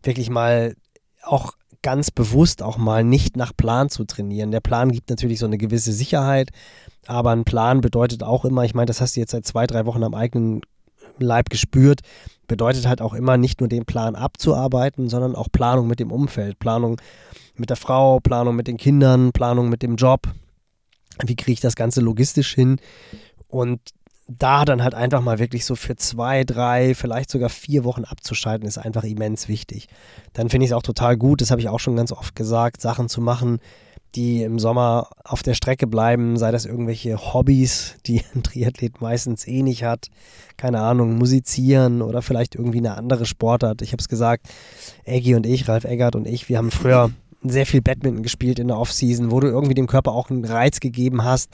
wirklich mal auch ganz bewusst auch mal nicht nach Plan zu trainieren. Der Plan gibt natürlich so eine gewisse Sicherheit, aber ein Plan bedeutet auch immer, ich meine, das hast du jetzt seit zwei, drei Wochen am eigenen Leib gespürt, bedeutet halt auch immer nicht nur den Plan abzuarbeiten, sondern auch Planung mit dem Umfeld, Planung mit der Frau, Planung mit den Kindern, Planung mit dem Job. Wie kriege ich das Ganze logistisch hin? Und da dann halt einfach mal wirklich so für zwei, drei, vielleicht sogar vier Wochen abzuschalten, ist einfach immens wichtig. Dann finde ich es auch total gut, das habe ich auch schon ganz oft gesagt, Sachen zu machen, die im Sommer auf der Strecke bleiben, sei das irgendwelche Hobbys, die ein Triathlet meistens eh nicht hat, keine Ahnung, musizieren oder vielleicht irgendwie eine andere Sportart. Ich habe es gesagt, Eggy und ich, Ralf Eggert und ich, wir haben früher sehr viel Badminton gespielt in der Offseason, wo du irgendwie dem Körper auch einen Reiz gegeben hast,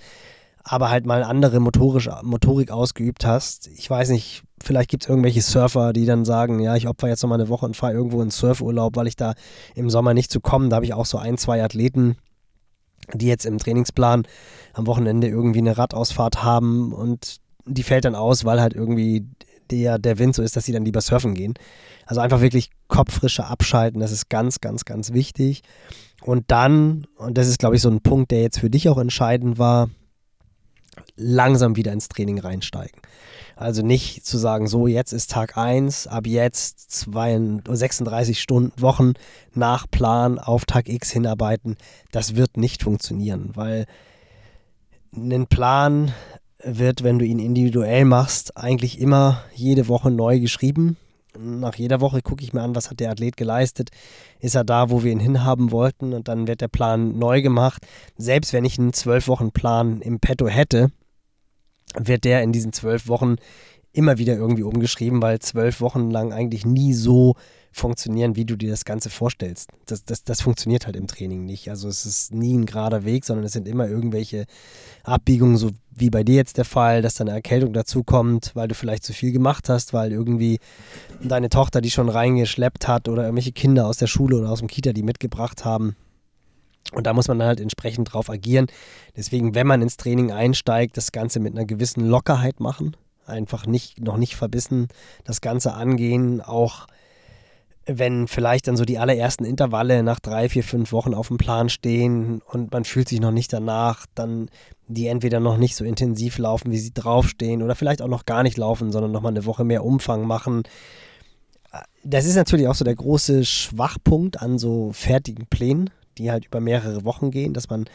aber halt mal andere motorisch, Motorik ausgeübt hast. Ich weiß nicht, vielleicht gibt es irgendwelche Surfer, die dann sagen, ja, ich opfer jetzt noch mal eine Woche und fahre irgendwo in Surfurlaub, weil ich da im Sommer nicht zu kommen. Da habe ich auch so ein, zwei Athleten, die jetzt im Trainingsplan am Wochenende irgendwie eine Radausfahrt haben und die fällt dann aus, weil halt irgendwie der, der Wind so ist, dass sie dann lieber surfen gehen. Also einfach wirklich Kopffrische abschalten, das ist ganz, ganz, ganz wichtig. Und dann, und das ist glaube ich so ein Punkt, der jetzt für dich auch entscheidend war, langsam wieder ins Training reinsteigen. Also nicht zu sagen, so jetzt ist Tag 1, ab jetzt 36 Stunden, Wochen nach Plan auf Tag X hinarbeiten. Das wird nicht funktionieren, weil ein Plan wird, wenn du ihn individuell machst, eigentlich immer jede Woche neu geschrieben. Nach jeder Woche gucke ich mir an, was hat der Athlet geleistet. Ist er da, wo wir ihn hinhaben wollten? Und dann wird der Plan neu gemacht. Selbst wenn ich einen zwölf Wochen Plan im Petto hätte, wird der in diesen zwölf Wochen immer wieder irgendwie umgeschrieben, weil zwölf Wochen lang eigentlich nie so funktionieren, wie du dir das Ganze vorstellst. Das, das, das funktioniert halt im Training nicht. Also es ist nie ein gerader Weg, sondern es sind immer irgendwelche Abbiegungen, so wie bei dir jetzt der Fall, dass dann eine Erkältung dazu kommt, weil du vielleicht zu viel gemacht hast, weil irgendwie deine Tochter die schon reingeschleppt hat oder irgendwelche Kinder aus der Schule oder aus dem Kita die mitgebracht haben. Und da muss man dann halt entsprechend drauf agieren. Deswegen, wenn man ins Training einsteigt, das Ganze mit einer gewissen Lockerheit machen. Einfach nicht, noch nicht verbissen das Ganze angehen. Auch wenn vielleicht dann so die allerersten Intervalle nach drei, vier, fünf Wochen auf dem Plan stehen und man fühlt sich noch nicht danach, dann die entweder noch nicht so intensiv laufen, wie sie draufstehen oder vielleicht auch noch gar nicht laufen, sondern nochmal eine Woche mehr Umfang machen. Das ist natürlich auch so der große Schwachpunkt an so fertigen Plänen, die halt über mehrere Wochen gehen, dass man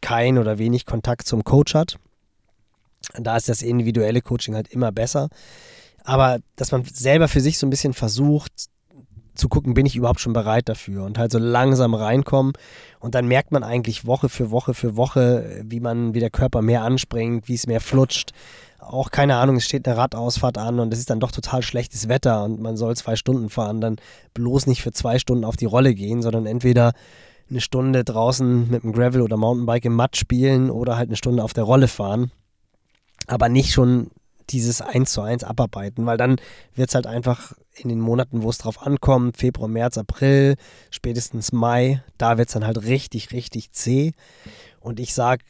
kein oder wenig Kontakt zum Coach hat. Da ist das individuelle Coaching halt immer besser. Aber dass man selber für sich so ein bisschen versucht zu gucken, bin ich überhaupt schon bereit dafür und halt so langsam reinkommen. Und dann merkt man eigentlich Woche für Woche für Woche, wie man, wie der Körper mehr anspringt, wie es mehr flutscht. Auch keine Ahnung, es steht eine Radausfahrt an und es ist dann doch total schlechtes Wetter und man soll zwei Stunden fahren. Dann bloß nicht für zwei Stunden auf die Rolle gehen, sondern entweder eine Stunde draußen mit dem Gravel oder Mountainbike im Matt spielen oder halt eine Stunde auf der Rolle fahren. Aber nicht schon dieses 1 zu 1 abarbeiten, weil dann wird es halt einfach in den Monaten, wo es drauf ankommt, Februar, März, April, spätestens Mai, da wird es dann halt richtig, richtig zäh. Und ich sage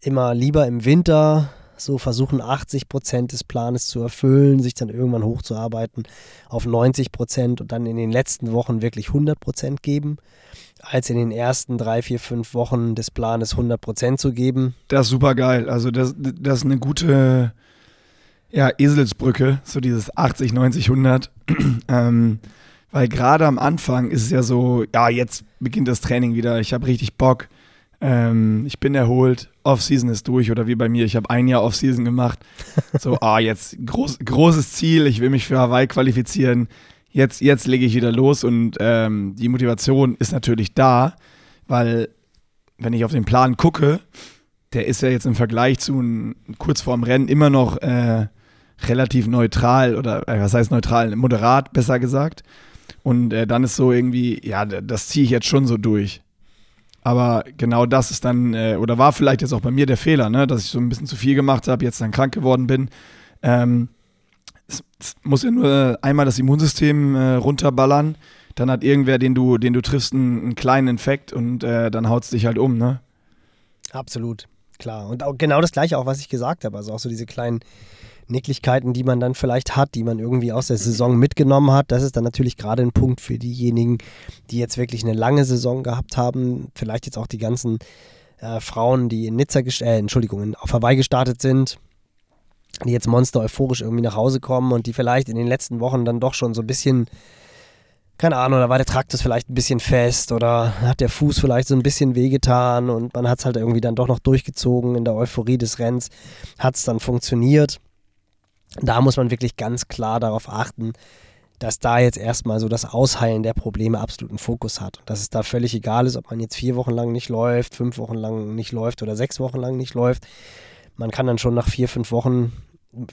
immer lieber im Winter so versuchen 80 Prozent des Planes zu erfüllen, sich dann irgendwann hochzuarbeiten auf 90 Prozent und dann in den letzten Wochen wirklich 100 Prozent geben, als in den ersten drei, vier, fünf Wochen des Planes 100 Prozent zu geben. Das ist super geil. Also das, das ist eine gute ja, Eselsbrücke, so dieses 80, 90, 100. ähm, weil gerade am Anfang ist es ja so, ja, jetzt beginnt das Training wieder, ich habe richtig Bock, ähm, ich bin erholt, Offseason ist durch oder wie bei mir, ich habe ein Jahr Offseason gemacht. *laughs* So, ah, jetzt groß, großes Ziel, ich will mich für Hawaii qualifizieren. Jetzt, jetzt lege ich wieder los und ähm, die Motivation ist natürlich da, weil wenn ich auf den Plan gucke, der ist ja jetzt im Vergleich zu ein, kurz vorm Rennen immer noch äh, relativ neutral oder äh, was heißt neutral, moderat, besser gesagt. Und äh, dann ist so irgendwie, ja, das ziehe ich jetzt schon so durch. Aber genau das ist dann, äh, oder war vielleicht jetzt auch bei mir der Fehler, ne, dass ich so ein bisschen zu viel gemacht habe, jetzt dann krank geworden bin. Ähm, es, es, muss ja nur einmal das Immunsystem äh, runterballern, dann hat irgendwer, den du, den du triffst, einen, einen kleinen Infekt und äh, dann haut es dich halt um, ne? Absolut, klar. Und genau das gleiche auch, was ich gesagt habe. Also auch so diese kleinen Nicklichkeiten, die man dann vielleicht hat, die man irgendwie aus der Saison mitgenommen hat. Das ist dann natürlich gerade ein Punkt für diejenigen, die jetzt wirklich eine lange Saison gehabt haben. Vielleicht jetzt auch die ganzen äh, Frauen, die in Nizza, äh, Entschuldigung, auf Hawaii gestartet sind, die jetzt monster euphorisch irgendwie nach Hause kommen und die vielleicht in den letzten Wochen dann doch schon so ein bisschen keine Ahnung, da war der Traktus vielleicht ein bisschen fest oder hat der Fuß vielleicht so ein bisschen wehgetan und man hat es halt irgendwie dann doch noch durchgezogen in der Euphorie des Rennens, hat es dann funktioniert da muss man wirklich ganz klar darauf achten, dass da jetzt erstmal so das Ausheilen der Probleme absoluten Fokus hat. Dass es da völlig egal ist, ob man jetzt vier Wochen lang nicht läuft, fünf Wochen lang nicht läuft oder sechs Wochen lang nicht läuft. Man kann dann schon nach vier, fünf Wochen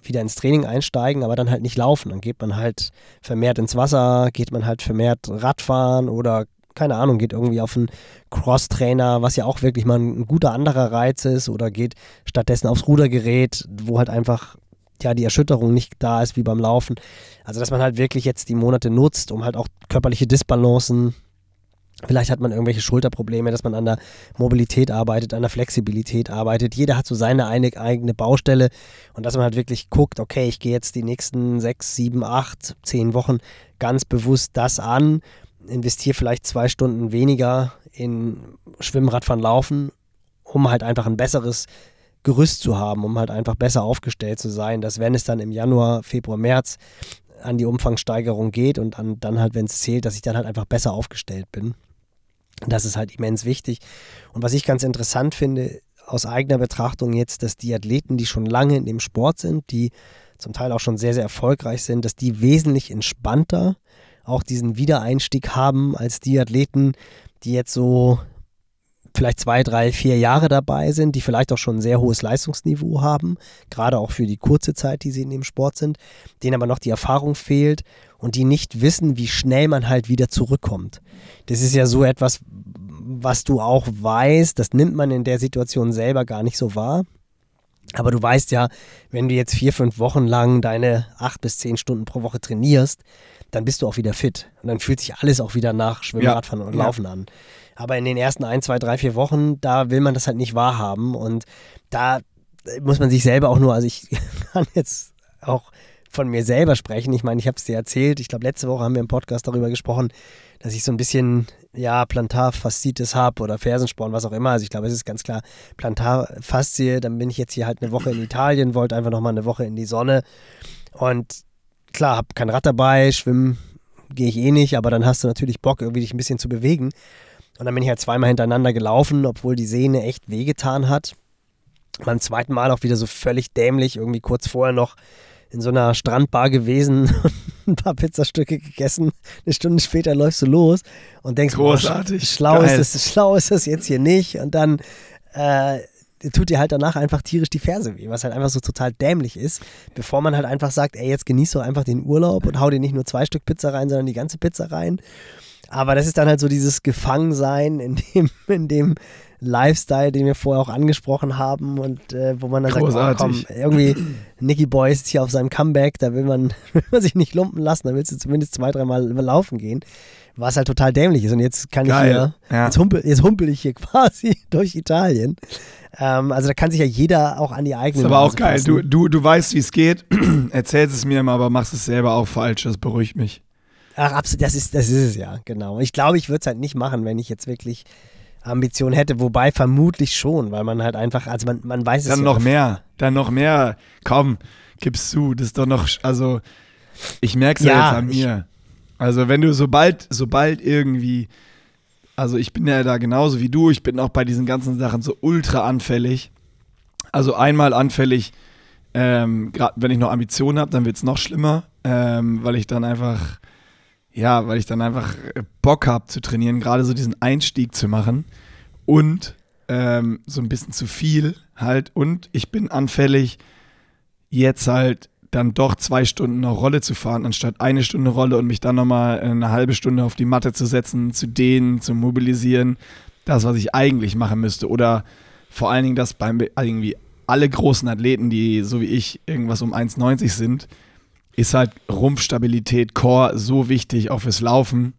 wieder ins Training einsteigen, aber dann halt nicht laufen. Dann geht man halt vermehrt ins Wasser, geht man halt vermehrt Radfahren oder keine Ahnung, geht irgendwie auf einen Cross-Trainer, was ja auch wirklich mal ein guter anderer Reiz ist, oder geht stattdessen aufs Rudergerät, wo halt einfach ja, die Erschütterung nicht da ist wie beim Laufen. Also, dass man halt wirklich jetzt die Monate nutzt, um halt auch körperliche Disbalancen, vielleicht hat man irgendwelche Schulterprobleme, dass man an der Mobilität arbeitet, an der Flexibilität arbeitet. Jeder hat so seine eine, eigene Baustelle und dass man halt wirklich guckt, okay, ich gehe jetzt die nächsten sechs, sieben, acht, zehn Wochen ganz bewusst das an, investiere vielleicht zwei Stunden weniger in Schwimmen, Radfahren, Laufen, um halt einfach ein besseres Gerüst zu haben, um halt einfach besser aufgestellt zu sein, dass wenn es dann im Januar, Februar, März an die Umfangssteigerung geht und an, dann halt, wenn es zählt, dass ich dann halt einfach besser aufgestellt bin. Das ist halt immens wichtig. Und was ich ganz interessant finde, aus eigener Betrachtung jetzt, dass die Athleten, die schon lange in dem Sport sind, die zum Teil auch schon sehr, sehr erfolgreich sind, dass die wesentlich entspannter auch diesen Wiedereinstieg haben als die Athleten, die jetzt so vielleicht zwei, drei, vier Jahre dabei sind, die vielleicht auch schon ein sehr hohes Leistungsniveau haben, gerade auch für die kurze Zeit, die sie in dem Sport sind, denen aber noch die Erfahrung fehlt und die nicht wissen, wie schnell man halt wieder zurückkommt. Das ist ja so etwas, was du auch weißt, das nimmt man in der Situation selber gar nicht so wahr. Aber du weißt ja, wenn du jetzt vier, fünf Wochen lang deine acht bis zehn Stunden pro Woche trainierst, dann bist du auch wieder fit. Und dann fühlt sich alles auch wieder nach Schwimmen, ja. Radfahren und ja. Laufen an. Aber in den ersten ein, zwei, drei, vier Wochen, da will man das halt nicht wahrhaben. Und da muss man sich selber auch nur, also ich *laughs* kann jetzt auch von mir selber sprechen. Ich meine, ich habe es dir erzählt. Ich glaube, letzte Woche haben wir im Podcast darüber gesprochen, dass ich so ein bisschen, ja, Plantarfaszitis habe oder Fersensporn, was auch immer. Also ich glaube, es ist ganz klar Plantarfaszie. Dann bin ich jetzt hier halt eine Woche in Italien, wollte einfach nochmal eine Woche in die Sonne. Und klar, habe kein Rad dabei, schwimmen gehe ich eh nicht, aber dann hast du natürlich Bock, irgendwie dich ein bisschen zu bewegen. Und dann bin ich halt zweimal hintereinander gelaufen, obwohl die Sehne echt wehgetan hat. Beim zweiten Mal auch wieder so völlig dämlich, irgendwie kurz vorher noch in so einer Strandbar gewesen und *laughs* ein paar Pizzastücke gegessen. Eine Stunde später läufst du los und denkst, Großartig. Boah, schlau, ist das, schlau ist das jetzt hier nicht. Und dann äh, tut dir halt danach einfach tierisch die Ferse weh, was halt einfach so total dämlich ist, bevor man halt einfach sagt, ey, jetzt genieß doch einfach den Urlaub und hau dir nicht nur zwei Stück Pizza rein, sondern die ganze Pizza rein. Aber das ist dann halt so dieses Gefangensein in dem, *laughs* in dem Lifestyle, den wir vorher auch angesprochen haben und äh, wo man dann Großartig. sagt, oh, komm, irgendwie Nicky Boy ist hier auf seinem Comeback, da will man, *laughs* will man sich nicht lumpen lassen, da willst du zumindest zwei, dreimal laufen gehen, was halt total dämlich ist und jetzt kann Geil. ich hier, ja. jetzt, humpel, jetzt humpel ich hier *laughs* quasi durch Italien. Ähm, also da kann sich ja jeder auch an die eigene Ist aber auch geil, du, du, du weißt, wie es geht, *clears throat* erzählst es mir immer, aber machst es selber auch falsch, das beruhigt mich. Ach, absolut, das ist, das ist es ja, genau. Ich glaube, ich würde es halt nicht machen, wenn ich jetzt wirklich Ambition hätte, wobei vermutlich schon, weil man halt einfach, also man, man weiß dann es ja noch mehr, dann noch mehr. Komm, gibst du, das ist doch noch, also ich merke es ja, ja, jetzt an mir. Also wenn du sobald, sobald irgendwie, also ich bin ja da genauso wie du, ich bin auch bei diesen ganzen Sachen so ultra anfällig. Also einmal anfällig, ähm, gerade wenn ich noch Ambitionen habe, dann wird es noch schlimmer, ähm, weil ich dann einfach ja, weil ich dann einfach äh, Bock habe zu trainieren, gerade so diesen Einstieg zu machen und ähm, so ein bisschen zu viel halt. Und ich bin anfällig, jetzt halt dann doch zwei Stunden eine Rolle zu fahren, anstatt eine Stunde Rolle und mich dann nochmal eine halbe Stunde auf die Matte zu setzen, zu dehnen, zu mobilisieren. Das, was ich eigentlich machen müsste. Oder vor allen Dingen, dass beim irgendwie alle großen Athleten, die so wie ich irgendwas um 1,90 sind, ist halt Rumpfstabilität, Core so wichtig, auch fürs Laufen.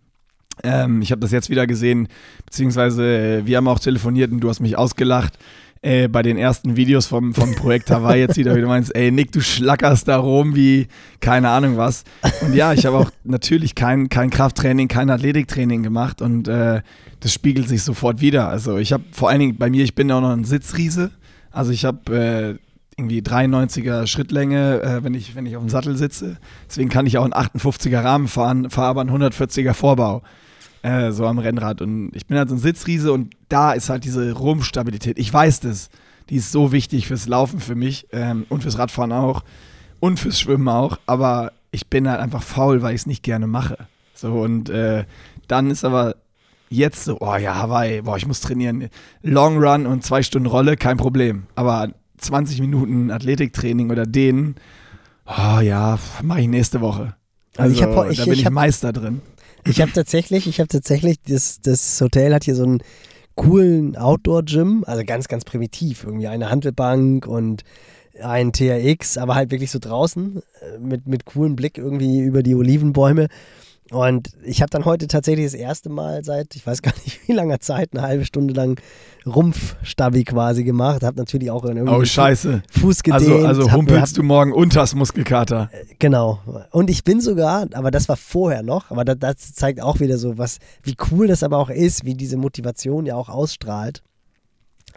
Ähm, ich habe das jetzt wieder gesehen, beziehungsweise äh, wir haben auch telefoniert und du hast mich ausgelacht. Äh, bei den ersten Videos vom, vom Projekt Hawaii jetzt wieder, wie du meinst, ey Nick, du schlackerst da rum wie keine Ahnung was. Und ja, ich habe auch natürlich kein, kein Krafttraining, kein Athletiktraining gemacht und äh, das spiegelt sich sofort wieder. Also ich habe vor allen Dingen bei mir, ich bin auch noch ein Sitzriese. Also ich habe äh, irgendwie 93er Schrittlänge, äh, wenn, ich, wenn ich auf dem Sattel sitze. Deswegen kann ich auch einen 58er Rahmen fahren, fahre aber einen 140er Vorbau. Äh, so am Rennrad. Und ich bin halt so ein Sitzriese und da ist halt diese Rumpfstabilität. Ich weiß das. Die ist so wichtig fürs Laufen für mich ähm, und fürs Radfahren auch und fürs Schwimmen auch. Aber ich bin halt einfach faul, weil ich es nicht gerne mache. So und äh, dann ist aber jetzt so, oh ja, Hawaii, boah, ich muss trainieren. Long Run und zwei Stunden Rolle, kein Problem. Aber 20 Minuten Athletiktraining oder dehnen, oh ja, mache ich nächste Woche. Also, ich hab, ich, da bin ich, ich hab, Meister drin. Ich habe tatsächlich, ich habe tatsächlich, das, das Hotel hat hier so einen coolen Outdoor-Gym, also ganz, ganz primitiv, irgendwie eine Handelbank und ein TRX, aber halt wirklich so draußen äh, mit, mit coolem Blick irgendwie über die Olivenbäume. Und ich habe dann heute tatsächlich das erste Mal seit, ich weiß gar nicht *laughs* wie langer Zeit, eine halbe Stunde lang Rumpfstabi quasi gemacht. Habe natürlich auch in oh, Scheiße. Fuß gedehnt. Also, also humpelst hab, du morgen unters Muskelkater. Äh, genau. Und ich bin sogar, aber das war vorher noch, aber das, das zeigt auch wieder so, was, wie cool das aber auch ist, wie diese Motivation ja auch ausstrahlt.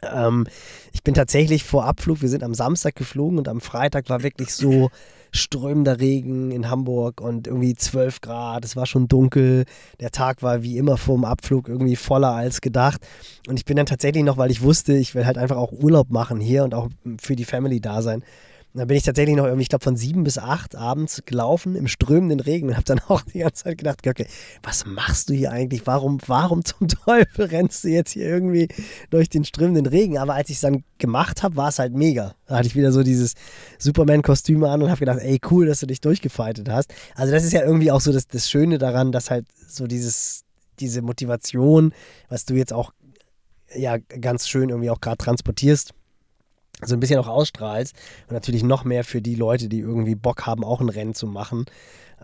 Ähm, ich bin tatsächlich vor Abflug, wir sind am Samstag geflogen und am Freitag war wirklich so strömender Regen in Hamburg und irgendwie 12 Grad, es war schon dunkel, der Tag war wie immer vor dem Abflug irgendwie voller als gedacht. Und ich bin dann tatsächlich noch, weil ich wusste, ich will halt einfach auch Urlaub machen hier und auch für die Family da sein, und dann bin ich tatsächlich noch irgendwie, ich glaube, von sieben bis acht abends gelaufen im strömenden Regen und habe dann *laughs* auch die ganze Zeit gedacht, okay, was machst du hier eigentlich? Warum, warum zum *laughs* Teufel rennst du jetzt hier irgendwie durch den strömenden Regen? Aber als ich es dann gemacht habe, war es halt mega. Da hatte ich wieder so dieses Superman-Kostüm an und habe gedacht, ey, cool, dass du dich durchgefeitet hast. Also das ist ja irgendwie auch so das, das Schöne daran, dass halt so dieses, diese Motivation, was du jetzt auch ja ganz schön irgendwie auch gerade transportierst, so ein bisschen auch ausstrahlst und natürlich noch mehr für die Leute, die irgendwie Bock haben, auch ein Rennen zu machen.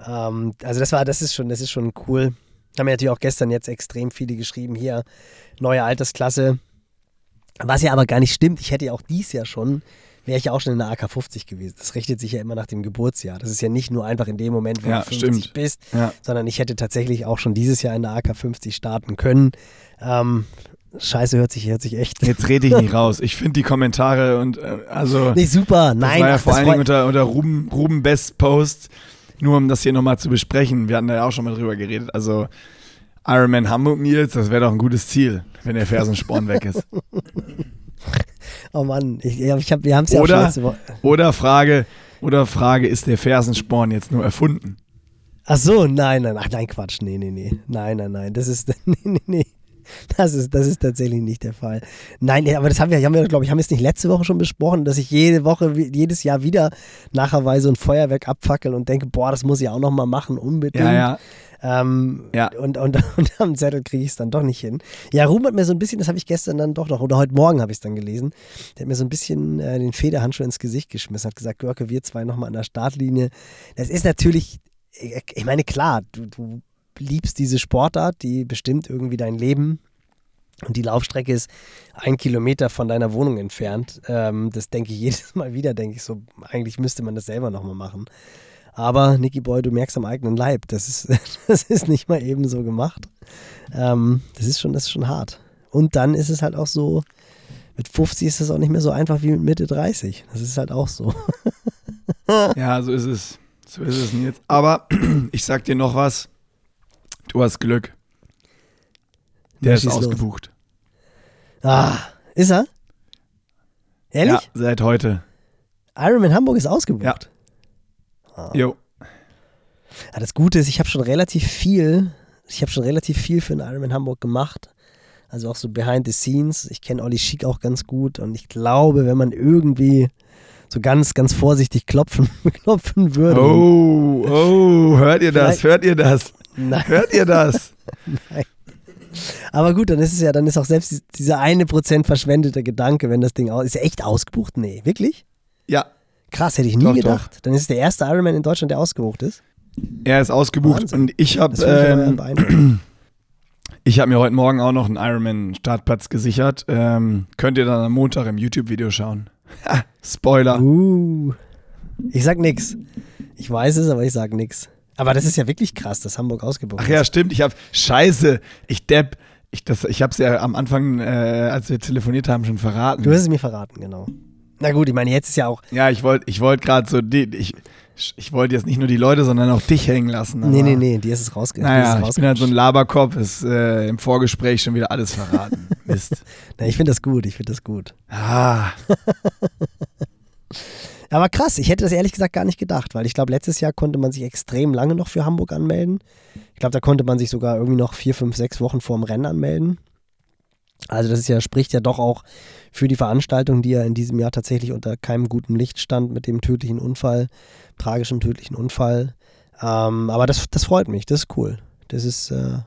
Ähm, also das war, das ist schon, das ist schon cool. Haben ja natürlich auch gestern jetzt extrem viele geschrieben, hier, neue Altersklasse. Was ja aber gar nicht stimmt, ich hätte ja auch dies Jahr schon, wäre ich ja auch schon in der AK 50 gewesen. Das richtet sich ja immer nach dem Geburtsjahr. Das ist ja nicht nur einfach in dem Moment, wo Ja, du 50 stimmt. bist, Ja. sondern ich hätte tatsächlich auch schon dieses Jahr in der AK 50 starten können. Ähm, Scheiße, hört sich, hört sich echt. Jetzt rede ich nicht raus. Ich finde die Kommentare und äh, also Nee, super. das Nein, war ja ach, vor das allen Dingen unter, unter Ruben, Ruben Best Post, nur um das hier nochmal zu besprechen. Wir hatten da ja auch schon mal drüber geredet. Also Ironman Hamburg Nils, das wäre doch ein gutes Ziel, wenn der Fersensporn weg ist. *laughs* Oh Mann, ich, ich hab, wir haben es ja auch schon Oder, letzte oder Frage, oder Frage, ist der Fersensporn jetzt nur erfunden? Ach so, nein, nein, ach nein, Quatsch, nee, nee, nee, nein, nein, nein, das ist, *laughs* nee, nee, nee, *laughs* das ist, das ist tatsächlich nicht der Fall. Nein, aber das haben wir, haben wir, glaube ich, haben wir es nicht letzte Woche schon besprochen, dass ich jede Woche, jedes Jahr wieder nachher so ein Feuerwerk abfackel und denke, boah, das muss ich auch nochmal machen, unbedingt. Ja, ja. Ähm, Ja. Und, und, *laughs* und am Zettel kriege ich es dann doch nicht hin. Ja, Ruhm hat mir so ein bisschen, das habe ich gestern dann doch noch, oder heute Morgen habe ich es dann gelesen, der hat mir so ein bisschen äh, den Federhandschuh ins Gesicht geschmissen, hat gesagt, Görke, wir zwei nochmal an der Startlinie. Das ist natürlich, ich ich meine, klar, du, du liebst diese Sportart, die bestimmt irgendwie dein Leben. Und die Laufstrecke ist ein Kilometer von deiner Wohnung entfernt. Ähm, das denke ich *laughs* jedes Mal wieder, denke ich so, eigentlich müsste man das selber nochmal machen. Aber Nicky Boy, du merkst am eigenen Leib, das ist, *laughs* das ist nicht mal eben so gemacht. Ähm, das ist schon, das ist schon hart. Und dann ist es halt auch so, mit 50 ist es auch nicht mehr so einfach wie mit Mitte 30. Das ist halt auch so. *laughs* Ja, so ist es. So ist es jetzt. Aber *clears throat* ich sag dir noch was. Du hast Glück. Der Na, ist schieß los. ausgebucht. Ah, ist er? Ehrlich? Ja, seit heute. Ironman Hamburg ist ausgebucht. Jo. Ja, das Gute ist, ich habe schon relativ viel, ich habe schon relativ viel für den Ironman Hamburg gemacht. Also auch so behind the scenes. Ich kenne Olli Schick auch ganz gut und ich glaube, wenn man irgendwie so ganz, ganz vorsichtig klopfen, *laughs* klopfen würde. Oh, oh, hört ihr das? Vielleicht- Hört ihr das? Nein, Hört ihr das? *laughs* aber gut, dann ist es ja, dann ist auch selbst die- dieser eine Prozent verschwendete Gedanke, wenn das Ding aus, ist er echt ausgebucht? Nee, wirklich? Ja, Krass, hätte ich nie Doch, doch. gedacht. Dann ist es der erste Ironman in Deutschland, der ausgebucht ist. er ist ausgebucht Wahnsinn. und ich habe ich ähm, beeindruckend. *clears throat* ich hab mir heute Morgen auch noch einen Ironman-Startplatz gesichert. Ähm, könnt ihr dann am Montag im YouTube-Video schauen. Ha, *laughs* Spoiler. Uh, ich sag nix. Ich weiß es, aber ich sag nix. Aber das ist ja wirklich krass, dass Hamburg ausgebucht Ach ja, ist. stimmt. Ich habe Scheiße. Ich depp. Ich, das, ich habe es ja am Anfang, äh, als wir telefoniert haben, schon verraten. Du hast es mir verraten, genau. Na gut, ich meine, jetzt ist ja auch. ja, ich wollte ich wollt gerade so, die, ich, ich wollte jetzt nicht nur die Leute, sondern auch dich hängen lassen. Nee, nee, nee, dir ist es rausge Naja, ich bin halt so ein Laberkopf, ist äh, im Vorgespräch schon wieder alles verraten. *laughs* Mist. Na, ich finde das gut, ich finde das gut. Ah, *laughs* Aber krass, ich hätte das ehrlich gesagt gar nicht gedacht, weil ich glaube, letztes Jahr konnte man sich extrem lange noch für Hamburg anmelden. Ich glaube, da konnte man sich sogar irgendwie noch vier, fünf, sechs Wochen vorm Rennen anmelden. Also das ja, spricht ja doch auch für die Veranstaltung, die ja in diesem Jahr tatsächlich unter keinem guten Licht stand mit dem tödlichen Unfall, tragischen tödlichen Unfall. Ähm, aber das, das freut mich, das ist cool. Das ist, äh,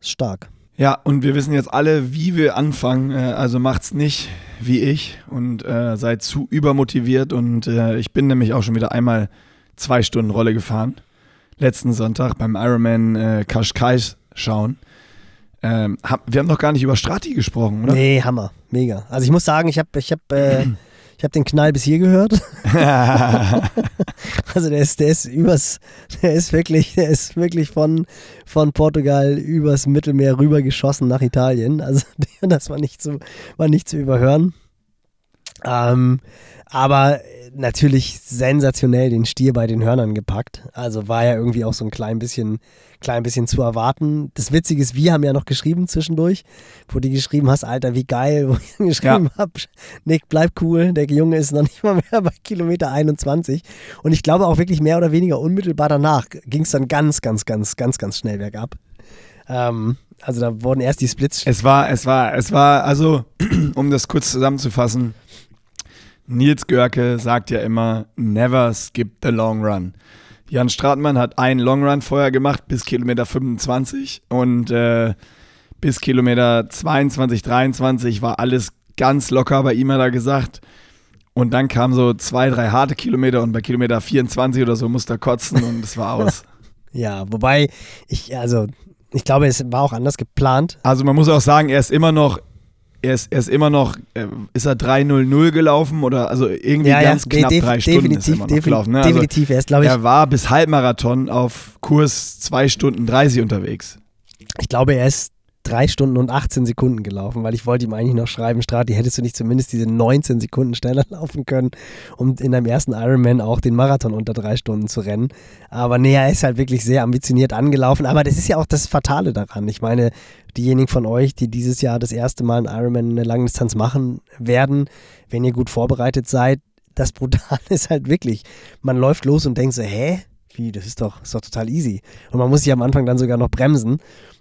stark. Ja, und wir wissen jetzt alle, wie wir anfangen. Äh, also macht's nicht wie ich und äh, seid zu übermotiviert. Und äh, ich bin nämlich auch schon wieder einmal zwei Stunden Rolle gefahren. Letzten Sonntag beim Ironman äh, Kashkai schauen. Ähm, hab, wir haben noch gar nicht über Strati gesprochen, oder? Nee, Hammer, mega. Also ich muss sagen, ich habe ich hab, äh, *clears throat* Ich habe den Knall bis hier gehört. *laughs* also der ist, der ist übers, der ist wirklich, der ist wirklich von, von Portugal übers Mittelmeer rüber geschossen nach Italien. Also *laughs* das war nicht zu, war nicht zu überhören. Ähm, aber natürlich sensationell den Stier bei den Hörnern gepackt. Also war ja irgendwie auch so ein klein bisschen, klein bisschen zu erwarten. Das Witzige ist, wir haben ja noch geschrieben zwischendurch, wo du geschrieben hast, Alter, wie geil, *laughs* wo ich geschrieben ja. habe, Nick, bleib cool, der Junge ist noch nicht mal mehr bei Kilometer 21. Und ich glaube auch wirklich mehr oder weniger unmittelbar danach ging es dann ganz, ganz, ganz, ganz, ganz schnell bergab. Ähm, also da wurden erst die Splits. Es war, es war, es war, also, *clears throat* um das kurz zusammenzufassen, Nils Görke sagt ja immer, never skip the long run. Jan Stratmann hat einen Long Run vorher gemacht bis Kilometer 25 und äh, bis Kilometer 22, 23 war alles ganz locker bei ihm, hat er gesagt. Und dann kamen so zwei, drei harte Kilometer und bei Kilometer 24 oder so musste er kotzen und es war aus. *laughs* ja, wobei ich, also ich glaube, es war auch anders geplant. Also man muss auch sagen, er ist immer noch er ist, er ist immer noch, äh, ist er 3-0-0 gelaufen oder also irgendwie ja, ganz ja, knapp de drei Stunden definitiv, ist er immer noch gelaufen. Ne? Also definitiv, er ist glaube ich. Er war bis Halbmarathon auf Kurs 2 Stunden 30 unterwegs. Ich glaube, er ist drei Stunden und 18 Sekunden gelaufen, weil ich wollte ihm eigentlich noch schreiben, Strati, hättest du nicht zumindest diese 19 Sekunden schneller *laughs* laufen können, um in deinem ersten Ironman auch den Marathon unter drei Stunden zu rennen. Aber nee, er ist halt wirklich sehr ambitioniert angelaufen. Aber das ist ja auch das Fatale daran. Ich meine, diejenigen von euch, die dieses Jahr das erste Mal einen Ironman eine Langdistanz machen werden, wenn ihr gut vorbereitet seid, das Brutale *laughs* ist halt wirklich, man läuft los und denkt so, hä? Wie, das ist doch, ist doch total easy. Und man muss sich am Anfang dann sogar noch bremsen.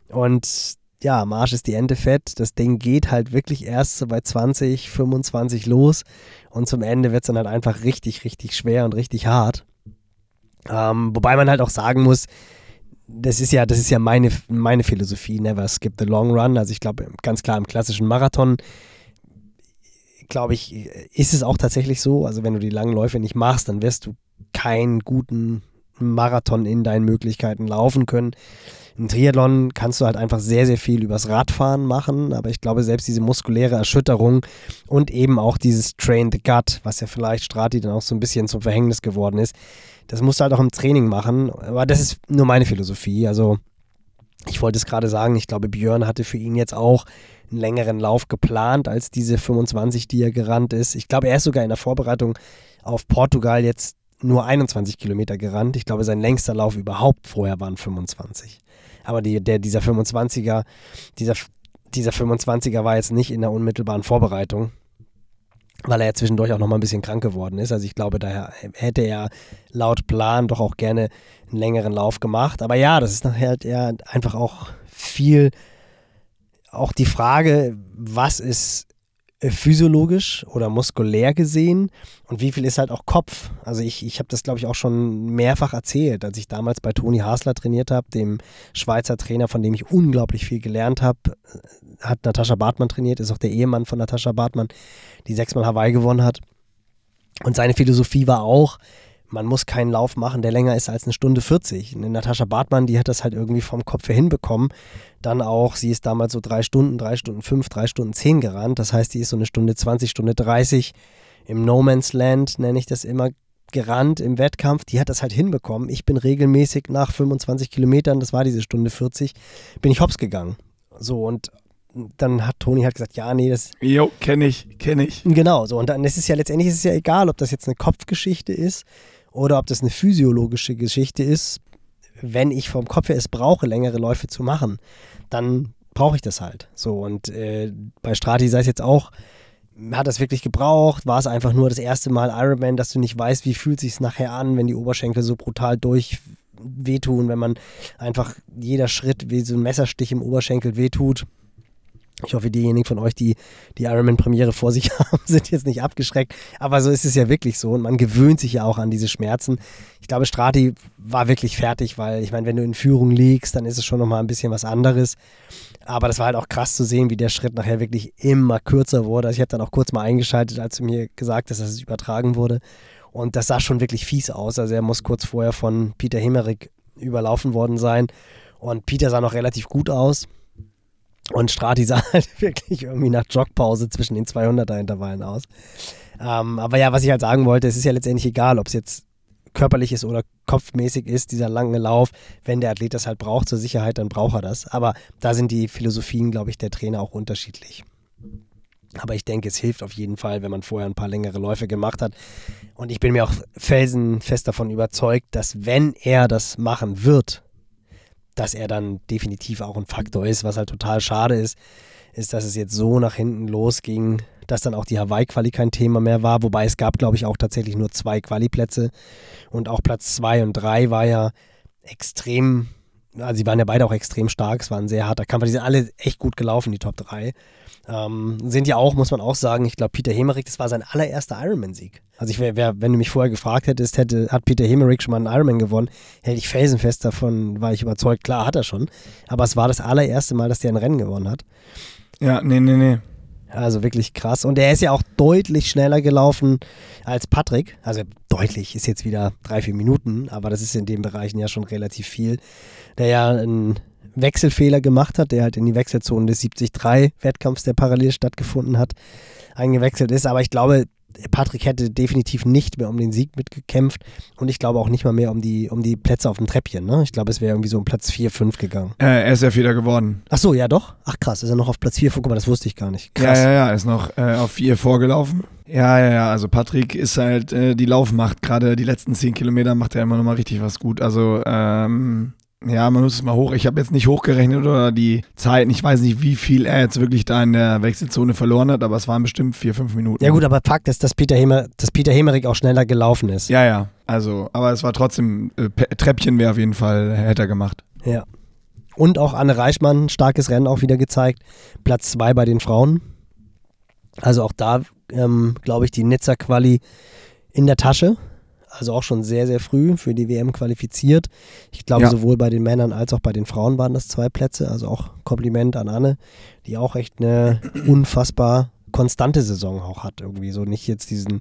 Und ja, Marsch ist die Ente fett. Das Ding geht halt wirklich erst so bei 20, 25 los. Und zum Ende wird es dann halt einfach richtig, richtig schwer und richtig hart. Ähm, wobei man halt auch sagen muss, das ist ja, das ist ja meine, meine Philosophie, never skip the long run. Also ich glaube, ganz klar im klassischen Marathon, glaube ich, ist es auch tatsächlich so. Also wenn du die langen Läufe nicht machst, dann wirst du keinen guten Marathon in deinen Möglichkeiten laufen können. Im Triathlon kannst du halt einfach sehr, sehr viel übers Radfahren machen, aber ich glaube, selbst diese muskuläre Erschütterung und eben auch dieses Train the Gut, was ja vielleicht Strati dann auch so ein bisschen zum Verhängnis geworden ist, das musst du halt auch im Training machen. Aber das ist nur meine Philosophie. Also, ich wollte es gerade sagen, ich glaube, Björn hatte für ihn jetzt auch einen längeren Lauf geplant als diese 25, die er gerannt ist. Ich glaube, er ist sogar in der Vorbereitung auf Portugal jetzt nur 21 Kilometer gerannt. Ich glaube, sein längster Lauf überhaupt vorher waren 25. Aber die, der, dieser 25er, dieser, dieser 25er war jetzt nicht in der unmittelbaren Vorbereitung, weil er ja zwischendurch auch noch mal ein bisschen krank geworden ist. Also ich glaube, daher hätte er laut Plan doch auch gerne einen längeren Lauf gemacht. Aber ja, das ist nachher halt eher einfach auch viel, auch die Frage, was ist physiologisch oder muskulär gesehen und wie viel ist halt auch Kopf. Also ich, ich habe das, glaube ich, auch schon mehrfach erzählt, als ich damals bei Toni Hasler trainiert habe, dem Schweizer Trainer, von dem ich unglaublich viel gelernt habe, äh, hat Natascha Bartmann trainiert, ist auch der Ehemann von Natascha Bartmann, die sechsmal Hawaii gewonnen hat. Und seine Philosophie war auch, man muss keinen Lauf machen, der länger ist als eine Stunde 40. Eine Natascha Bartmann, die hat das halt irgendwie vom Kopf her hinbekommen. Dann auch, sie ist damals so drei Stunden, drei Stunden fünf, drei Stunden zehn gerannt. Das heißt, die ist so eine Stunde 20, Stunde 30 im No Man's Land, nenne ich das immer, gerannt im Wettkampf. Die hat das halt hinbekommen. Ich bin regelmäßig nach 25 Kilometern, das war diese Stunde 40, bin ich hops gegangen. So und dann hat Toni halt gesagt, ja, nee, das. Jo, kenne ich, kenne ich. Genau, so. Und dann ist es ja letztendlich ist es ja egal, ob das jetzt eine Kopfgeschichte ist oder ob das eine physiologische Geschichte ist, wenn ich vom Kopf her es brauche, längere Läufe zu machen, dann brauche ich das halt. So und äh, bei Strati sei es jetzt auch, hat das wirklich gebraucht? War es einfach nur das erste Mal Ironman, dass du nicht weißt, wie fühlt sich nachher an, wenn die Oberschenkel so brutal durch wehtun, wenn man einfach jeder Schritt wie so ein Messerstich im Oberschenkel wehtut. Ich hoffe, diejenigen von euch, die die Ironman-Premiere vor sich *laughs* haben, sind jetzt nicht abgeschreckt. Aber so ist es ja wirklich so. Und man gewöhnt sich ja auch an diese Schmerzen. Ich glaube, Strati war wirklich fertig, weil ich meine, wenn du in Führung liegst, dann ist es schon nochmal ein bisschen was anderes. Aber das war halt auch krass zu sehen, wie der Schritt nachher wirklich immer kürzer wurde. Also ich habe dann auch kurz mal eingeschaltet, als du mir gesagt hast, dass es übertragen wurde. Und das sah schon wirklich fies aus. Also er muss kurz vorher von Peter Himmerich überlaufen worden sein. Und Peter sah noch relativ gut aus. Und Strati *laughs* sah halt wirklich irgendwie nach Jogpause zwischen den 200er-Intervallen aus. Ähm, aber ja, was ich halt sagen wollte, es ist ja letztendlich egal, ob es jetzt körperlich ist oder kopfmäßig ist, dieser lange Lauf. Wenn der Athlet das halt braucht zur Sicherheit, dann braucht er das. Aber da sind die Philosophien, glaube ich, der Trainer auch unterschiedlich. Aber ich denke, es hilft auf jeden Fall, wenn man vorher ein paar längere Läufe gemacht hat. Und ich bin mir auch felsenfest davon überzeugt, dass wenn er das machen wird, dass er dann definitiv auch ein Faktor ist. Was halt total schade ist, ist, dass es jetzt so nach hinten losging, dass dann auch die Hawaii-Quali kein Thema mehr war. Wobei es gab, glaube ich, auch tatsächlich nur zwei Quali-Plätze. Und auch Platz zwei und drei war ja extrem, also sie waren ja beide auch extrem stark. Es war ein sehr harter Kampf. Die sind alle echt gut gelaufen, die Top 3. Ähm, sind ja auch, muss man auch sagen, ich glaube, Peter Hemerick, das war sein allererster Ironman-Sieg. Also ich wäre, wenn du mich vorher gefragt hättest, hätte, hat Peter Hemerick schon mal einen Ironman gewonnen, hätte ich felsenfest davon, war ich überzeugt, klar hat er schon. Aber es war das allererste Mal, dass der ein Rennen gewonnen hat. Ja, nee, nee, nee. Also wirklich krass. Und er ist ja auch deutlich schneller gelaufen als Patrick. Also deutlich ist jetzt wieder drei, vier Minuten, aber das ist in den Bereichen ja schon relativ viel. Der ja einen Wechselfehler gemacht hat, der halt in die Wechselzone des 70-3-Wettkampfs, der parallel stattgefunden hat, eingewechselt ist. Aber ich glaube, Patrick hätte definitiv nicht mehr um den Sieg mitgekämpft und ich glaube auch nicht mal mehr um die, um die Plätze auf dem Treppchen. Ne? Ich glaube, es wäre irgendwie so um Platz 4, 5 gegangen. Äh, er ist ja Vierter geworden. Ach so, ja doch. Ach krass, ist er noch auf Platz 4? Guck mal, das wusste ich gar nicht. Krass. Ja, ja, ja, er ist noch äh, auf 4 vorgelaufen. Ja, ja, ja, also Patrick ist halt äh, die Laufmacht. Gerade die letzten 10 Kilometer macht er immer noch mal richtig was gut. Also, ähm, ja, man muss es mal hoch. Ich habe jetzt nicht hochgerechnet oder die Zeiten. Ich weiß nicht, wie viel er jetzt wirklich da in der Wechselzone verloren hat, aber es waren bestimmt vier, fünf Minuten. Ja gut, aber Fakt ist, dass Peter, Hemer, dass Peter Hemerick auch schneller gelaufen ist. Ja, ja. Also, aber es war trotzdem, äh, Treppchen wäre auf jeden Fall, hätte er gemacht. Ja. Und auch Anne Reichmann, starkes Rennen auch wieder gezeigt. Platz zwei bei den Frauen. Also auch da, ähm, glaube ich, die Nizza-Quali in der Tasche also auch schon sehr, sehr früh für die WM qualifiziert. Ich glaube, ja. sowohl bei den Männern als auch bei den Frauen waren das zwei Plätze. Also auch Kompliment an Anne, die auch echt eine *clears throat* unfassbar konstante Saison auch hat. Irgendwie so nicht jetzt diesen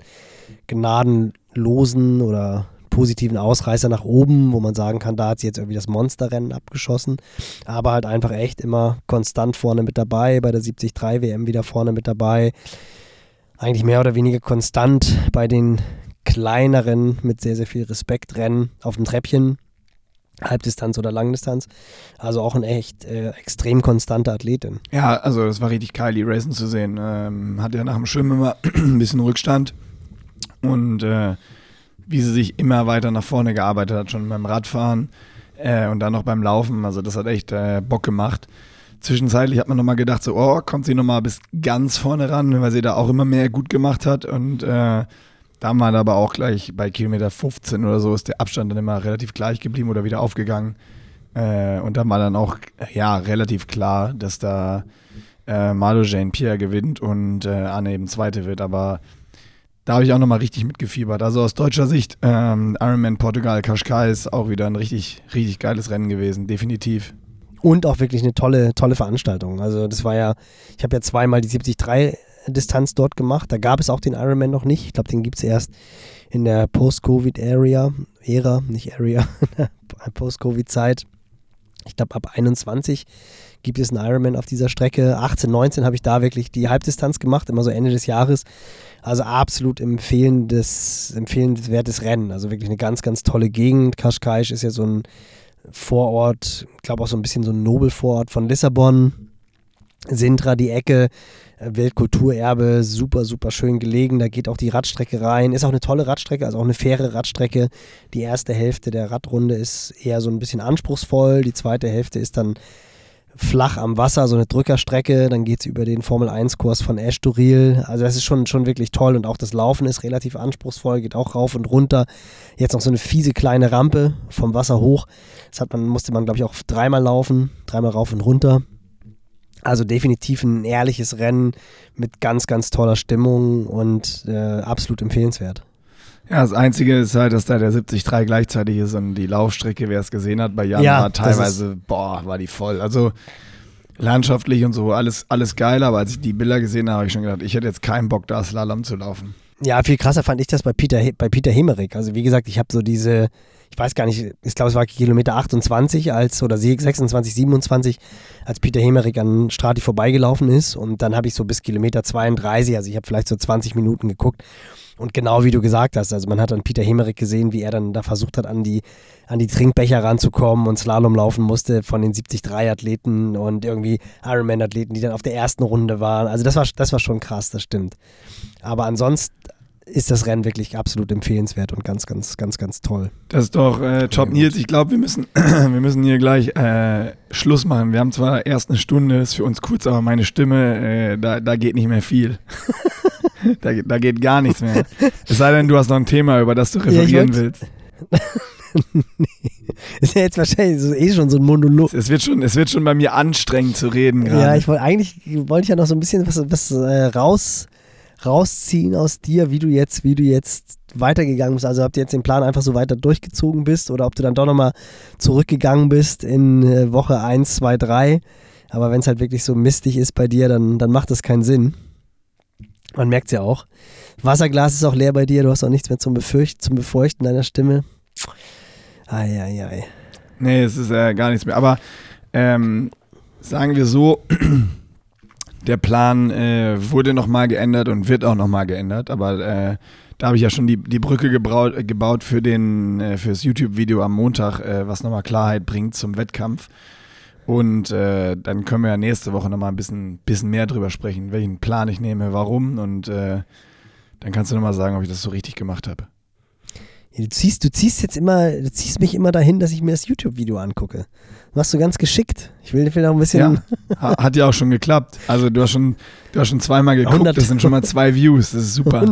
gnadenlosen oder positiven Ausreißer nach oben, wo man sagen kann, da hat sie jetzt irgendwie das Monsterrennen abgeschossen, aber halt einfach echt immer konstant vorne mit dabei, bei der 73 WM wieder vorne mit dabei. Eigentlich mehr oder weniger konstant bei den kleineren, mit sehr, sehr viel Respekt Rennen auf dem Treppchen. Halbdistanz oder Langdistanz. Also auch eine echt äh, extrem konstante Athletin. Ja, also das war richtig Kylie Racing zu sehen. Ähm, hat ja nach dem Schwimmen immer *clears throat* ein bisschen Rückstand. Und äh, wie sie sich immer weiter nach vorne gearbeitet hat, schon beim Radfahren äh, und dann noch beim Laufen. Also das hat echt äh, Bock gemacht. Zwischenzeitlich hat man nochmal gedacht, so, oh, kommt sie nochmal bis ganz vorne ran, weil sie da auch immer mehr gut gemacht hat. Und äh, da wir aber auch gleich bei Kilometer 15 oder so ist der Abstand dann immer relativ gleich geblieben oder wieder aufgegangen. Äh, und da war dann auch ja relativ klar, dass da äh, Malo Jane Pierre gewinnt und äh, Anne eben Zweite wird. Aber da habe ich auch nochmal richtig mitgefiebert. Also aus deutscher Sicht, ähm, Ironman Portugal Kashkai ist auch wieder ein richtig, richtig geiles Rennen gewesen, definitiv. Und auch wirklich eine tolle, tolle Veranstaltung. Also das war ja, ich habe ja zweimal die 73 Distanz dort gemacht. Da gab es auch den Ironman noch nicht. Ich glaube, den gibt es erst in der Post-Covid-Area, Ära, nicht Area, *laughs* Post-Covid-Zeit. Ich glaube, ab 21 gibt es einen Ironman auf dieser Strecke. 18, 19 habe ich da wirklich die Halbdistanz gemacht, immer so Ende des Jahres. Also absolut empfehlendes, empfehlenswertes Rennen. Also wirklich eine ganz, ganz tolle Gegend. Kaschkaisch ist ja so ein Vorort, ich glaube auch so ein bisschen so ein Nobelvorort von Lissabon. Sintra, die Ecke, Weltkulturerbe, super, super schön gelegen. Da geht auch die Radstrecke rein. Ist auch eine tolle Radstrecke, also auch eine faire Radstrecke. Die erste Hälfte der Radrunde ist eher so ein bisschen anspruchsvoll. Die zweite Hälfte ist dann flach am Wasser, so eine Drückerstrecke. Dann geht es über den Formel-1-Kurs von Estoril. Also das ist schon, schon wirklich toll. Und auch das Laufen ist relativ anspruchsvoll, geht auch rauf und runter. Jetzt noch so eine fiese kleine Rampe vom Wasser hoch. Das hat man, musste man, glaube ich, auch dreimal laufen. Dreimal rauf und runter. Also definitiv ein ehrliches Rennen mit ganz, ganz toller Stimmung und äh, absolut empfehlenswert. Ja, das Einzige ist halt, dass da der 73 gleichzeitig ist und die Laufstrecke, wer es gesehen hat, bei Jan ja, war teilweise, boah, war die voll. Also landschaftlich und so, alles, alles geil, aber als ich die Bilder gesehen habe, habe ich schon gedacht, ich hätte jetzt keinen Bock, da Slalom zu laufen. Ja, viel krasser fand ich das bei Peter, bei Peter Hemerick. Also wie gesagt, ich habe so diese, ich weiß gar nicht, ich glaube, es war Kilometer 28 als oder 26, 27, als Peter Hemerich an Strati vorbeigelaufen ist. Und dann habe ich so bis Kilometer 32, also ich habe vielleicht so 20 Minuten geguckt. Und genau wie du gesagt hast, also man hat dann Peter Hemerich gesehen, wie er dann da versucht hat, an die, an die Trinkbecher ranzukommen und Slalom laufen musste von den 73-Athleten und irgendwie Ironman-Athleten, die dann auf der ersten Runde waren. Also das war, das war schon krass, das stimmt. Aber ansonsten ist das Rennen wirklich absolut empfehlenswert und ganz, ganz, ganz, ganz toll. Das ist doch äh, top, Nils. Ich glaube, wir müssen, *clears throat* wir müssen hier gleich äh, Schluss machen. Wir haben zwar erst eine Stunde, ist für uns kurz, aber meine Stimme, äh, da, da geht nicht mehr viel. *laughs* da, da geht gar nichts mehr. Es sei denn, du hast noch ein Thema, über das du referieren ja, willst. *laughs* nee. Ist ja jetzt wahrscheinlich so, eh schon so ein Monolog. Es wird schon, es wird schon bei mir anstrengend zu reden gerade. Ja, ich wollte eigentlich wollte ich ja noch so ein bisschen was, was äh, raus rausziehen aus dir, wie du jetzt, wie du jetzt weitergegangen bist. Also ob du jetzt den Plan einfach so weiter durchgezogen bist oder ob du dann doch nochmal zurückgegangen bist in äh, Woche 1, 2, 3. Aber wenn es halt wirklich so mistig ist bei dir, dann, dann macht das keinen Sinn. Man merkt es ja auch. Wasserglas ist auch leer bei dir, du hast auch nichts mehr zum, Befürchten, zum Befeuchten deiner Stimme. Eieiei. Ei, ei. Nee, es ist äh, gar nichts mehr. Aber ähm, sagen wir so, *clears throat* der Plan äh, wurde nochmal geändert und wird auch nochmal geändert, aber äh, da habe ich ja schon die, die Brücke gebraut, gebaut für den, äh, fürs YouTube-Video am Montag, äh, was nochmal Klarheit bringt zum Wettkampf. Und äh, dann können wir ja nächste Woche nochmal ein bisschen, bisschen mehr drüber sprechen, welchen Plan ich nehme, warum und äh, dann kannst du nochmal sagen, ob ich das so richtig gemacht habe. Du ziehst, du ziehst jetzt immer, du ziehst mich immer dahin, dass ich mir das YouTube-Video angucke. Machst du ganz geschickt. Ich will vielleicht auch ein bisschen. Ja, hat ja auch schon geklappt. Also du hast schon, du hast schon zweimal geguckt, 100, das sind schon mal zwei Views, das ist super.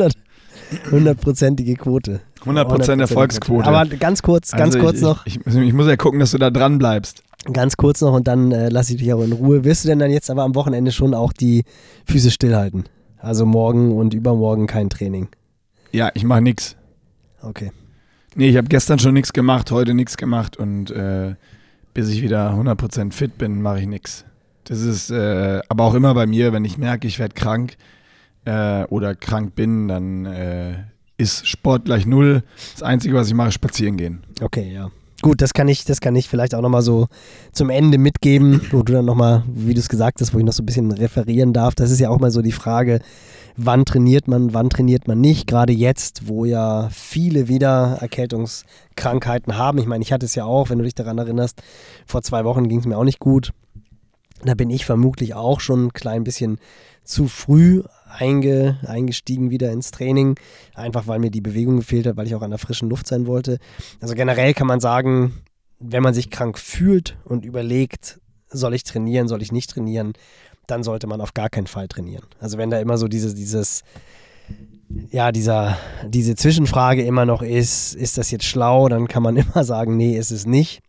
100%ige Quote. 100%, Erfolgsquote. Aber ganz kurz, ganz also kurz ich, noch. Ich, ich, ich, muss ja gucken, dass du da dran bleibst. Ganz kurz noch und dann äh, lasse ich dich auch in Ruhe. Wirst du denn dann jetzt aber am Wochenende schon auch die Füße stillhalten? Also morgen und übermorgen kein Training? Ja, ich mache nichts. Okay. Nee, ich habe gestern schon nichts gemacht, heute nichts gemacht und äh, bis ich wieder 100% fit bin, mache ich nichts. Das ist äh, aber auch immer bei mir, wenn ich merke, ich werde krank äh, oder krank bin, dann äh, ist Sport gleich null. Das Einzige, was ich mache, ist spazieren gehen. Okay, ja. Gut, das kann ich, das kann ich vielleicht auch nochmal so zum Ende mitgeben, wo du dann nochmal, wie du es gesagt hast, wo ich noch so ein bisschen referieren darf. Das ist ja auch mal so die Frage, wann trainiert man, wann trainiert man nicht. Gerade jetzt, wo ja viele wieder Erkältungskrankheiten haben. Ich meine, ich hatte es ja auch, wenn du dich daran erinnerst, vor zwei Wochen ging es mir auch nicht gut. Da bin ich vermutlich auch schon ein klein bisschen zu früh einge, eingestiegen wieder ins Training, einfach weil mir die Bewegung gefehlt hat, weil ich auch an der frischen Luft sein wollte. Also generell kann man sagen, wenn man sich krank fühlt und überlegt, soll ich trainieren, soll ich nicht trainieren, dann sollte man auf gar keinen Fall trainieren. Also wenn da immer so dieses, dieses, ja, dieser, diese Zwischenfrage immer noch ist, ist das jetzt schlau, dann kann man *laughs* immer sagen, nee, ist es nicht.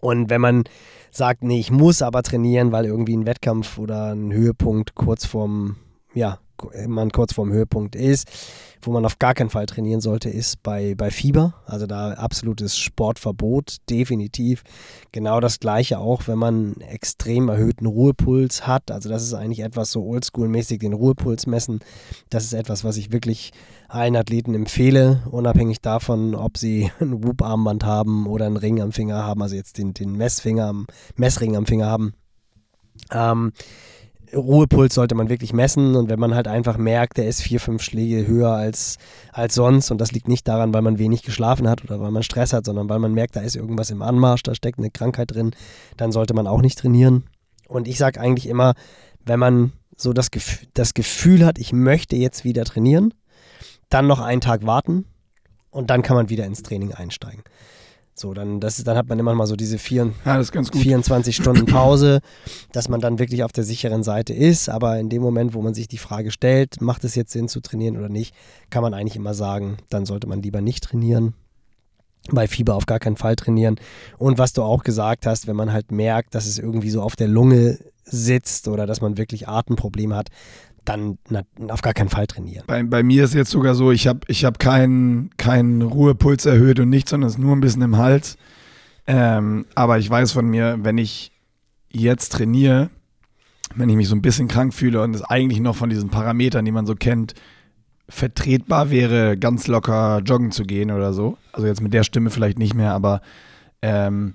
Und wenn man sagt, nee, ich muss aber trainieren, weil irgendwie ein Wettkampf oder ein Höhepunkt kurz vorm, ja, man kurz vorm Höhepunkt ist, wo man auf gar keinen Fall trainieren sollte, ist bei, bei Fieber. Also da absolutes Sportverbot, definitiv. Genau das gleiche auch, wenn man extrem erhöhten Ruhepuls hat. Also das ist eigentlich etwas so oldschool-mäßig, den Ruhepuls messen. Das ist etwas, was ich wirklich allen Athleten empfehle, unabhängig davon, ob sie *laughs* ein Whoop-Armband haben oder einen Ring am Finger haben, also jetzt den, den Messfinger, Messring am Finger haben. Ähm, Ruhepuls sollte man wirklich messen und wenn man halt einfach merkt, der ist vier, fünf Schläge höher als, als sonst und das liegt nicht daran, weil man wenig geschlafen hat oder weil man Stress hat, sondern weil man merkt, da ist irgendwas im Anmarsch, da steckt eine Krankheit drin, dann sollte man auch nicht trainieren. Und ich sage eigentlich immer, wenn man so das, Gef das Gefühl hat, ich möchte jetzt wieder trainieren, dann noch einen Tag warten und dann kann man wieder ins Training einsteigen. So, dann, das, dann hat man immer mal so diese vier, ja, 24 Stunden Pause, dass man dann wirklich auf der sicheren Seite ist. Aber in dem Moment, wo man sich die Frage stellt, macht es jetzt Sinn zu trainieren oder nicht, kann man eigentlich immer sagen, dann sollte man lieber nicht trainieren. Bei Fieber auf gar keinen Fall trainieren. Und was du auch gesagt hast, wenn man halt merkt, dass es irgendwie so auf der Lunge sitzt oder dass man wirklich Atemprobleme hat, dann na, auf gar keinen Fall trainieren. Bei, bei mir ist jetzt sogar so, ich habe ich hab keinen kein Ruhepuls erhöht und nichts, sondern es ist nur ein bisschen im Hals. Ähm, aber ich weiß von mir, wenn ich jetzt trainiere, wenn ich mich so ein bisschen krank fühle und es eigentlich noch von diesen Parametern, die man so kennt, vertretbar wäre, ganz locker joggen zu gehen oder so. Also jetzt mit der Stimme vielleicht nicht mehr, aber ähm,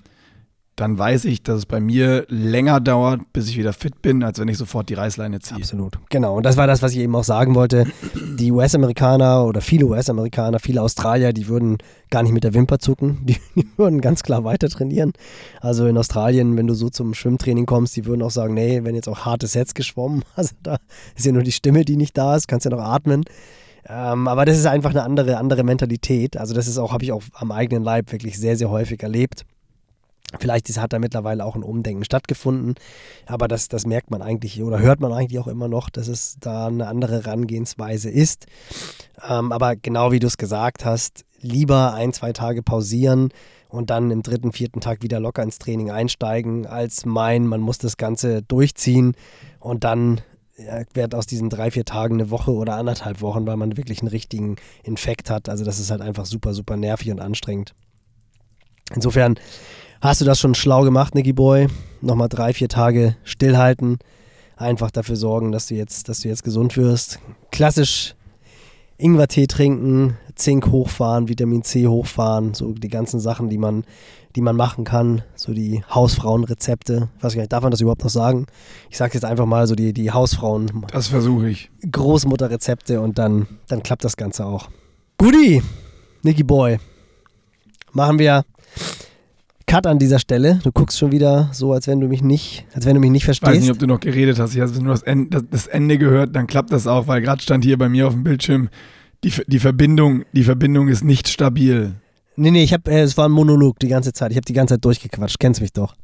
dann weiß ich, dass es bei mir länger dauert, bis ich wieder fit bin, als wenn ich sofort die Reißleine ziehe. Absolut. Genau. Und das war das, was ich eben auch sagen wollte. Die US-Amerikaner oder viele US-Amerikaner, viele Australier, die würden gar nicht mit der Wimper zucken. Die, die, würden ganz klar weiter trainieren. Also in Australien, wenn du so zum Schwimmtraining kommst, die würden auch sagen, nee, wenn jetzt auch harte Sets geschwommen, *laughs* also da ist ja nur die Stimme, die nicht da ist, kannst ja noch atmen. Ähm, aber das ist einfach eine andere, andere Mentalität. Also das ist auch, habe ich auch am eigenen Leib wirklich sehr, sehr häufig erlebt. Vielleicht hat da mittlerweile auch ein Umdenken stattgefunden, aber das, das merkt man eigentlich oder hört man eigentlich auch immer noch, dass es da eine andere Herangehensweise ist. Ähm, aber genau wie du es gesagt hast, lieber ein, zwei Tage pausieren und dann im dritten, vierten Tag wieder locker ins Training einsteigen, als meinen, man muss das Ganze durchziehen und dann ja, wird aus diesen drei, vier Tagen eine Woche oder anderthalb Wochen, weil man wirklich einen richtigen Infekt hat. Also das ist halt einfach super, super nervig und anstrengend. Insofern Hast du das schon schlau gemacht, Nicky Boy? Nochmal drei, vier Tage stillhalten. Einfach dafür sorgen, dass du jetzt, dass du jetzt gesund wirst. Klassisch Ingwertee trinken, Zink hochfahren, Vitamin C hochfahren, so die ganzen Sachen, die man, die man machen kann, so die Hausfrauenrezepte. Ich weiß gar nicht, darf man das überhaupt noch sagen? Ich sage jetzt einfach mal so die, die Hausfrauen. Das versuche ich. Großmutterrezepte und dann, dann klappt das Ganze auch. Goodie, Nicky Boy. Machen wir Cut an dieser Stelle. Du guckst schon wieder so, als wenn du mich nicht, als wenn du mich nicht verstehst. Ich weiß nicht, ob du noch geredet hast. Ich habe nur das Ende, das Ende gehört, dann klappt das auch, weil gerade stand hier bei mir auf dem Bildschirm, die, die, Verbindung, die Verbindung ist nicht stabil. Nee, nee, ich habe, äh, es war ein Monolog die ganze Zeit. Ich habe die ganze Zeit durchgequatscht. Kennst mich doch.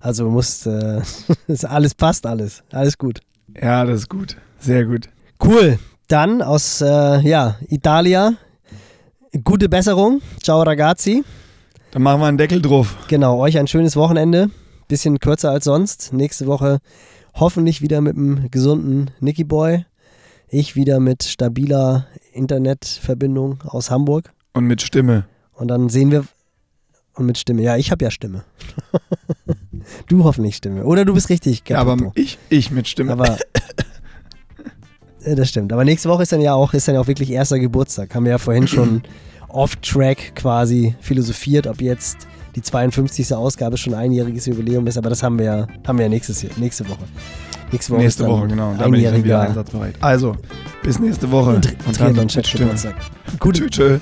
Also du musst, äh, *laughs* alles passt alles. Alles gut. Ja, das ist gut. Sehr gut. Cool. Dann aus, äh, ja, Italia. Gute Besserung. Ciao ragazzi. Dann machen wir einen Deckel drauf. Genau, euch ein schönes Wochenende. Bisschen kürzer als sonst. Nächste Woche hoffentlich wieder mit einem gesunden Nicky Boy. Ich wieder mit stabiler Internetverbindung aus Hamburg. Und mit Stimme. Und dann sehen wir. Und mit Stimme. Ja, ich habe ja Stimme. *laughs* du hoffentlich Stimme. Oder du bist richtig. Ja, aber ich, ich mit Stimme. Aber. *laughs* das stimmt. Aber nächste Woche ist dann ja auch, ist dann ja auch wirklich erster Geburtstag. Haben wir ja vorhin schon *clears throat* off-track quasi philosophiert, ob jetzt die 52. Ausgabe schon einjähriges Jubiläum ist, aber das haben wir ja, haben wir ja nächstes, nächste Woche. Nächste Woche, nächste Woche genau. Da bin ich dann wieder einsatzbereit. Also, bis nächste Woche. Und, und dann mit Stimme. Gute, tschö, tschö.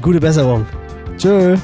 Gute Besserung. Tschö.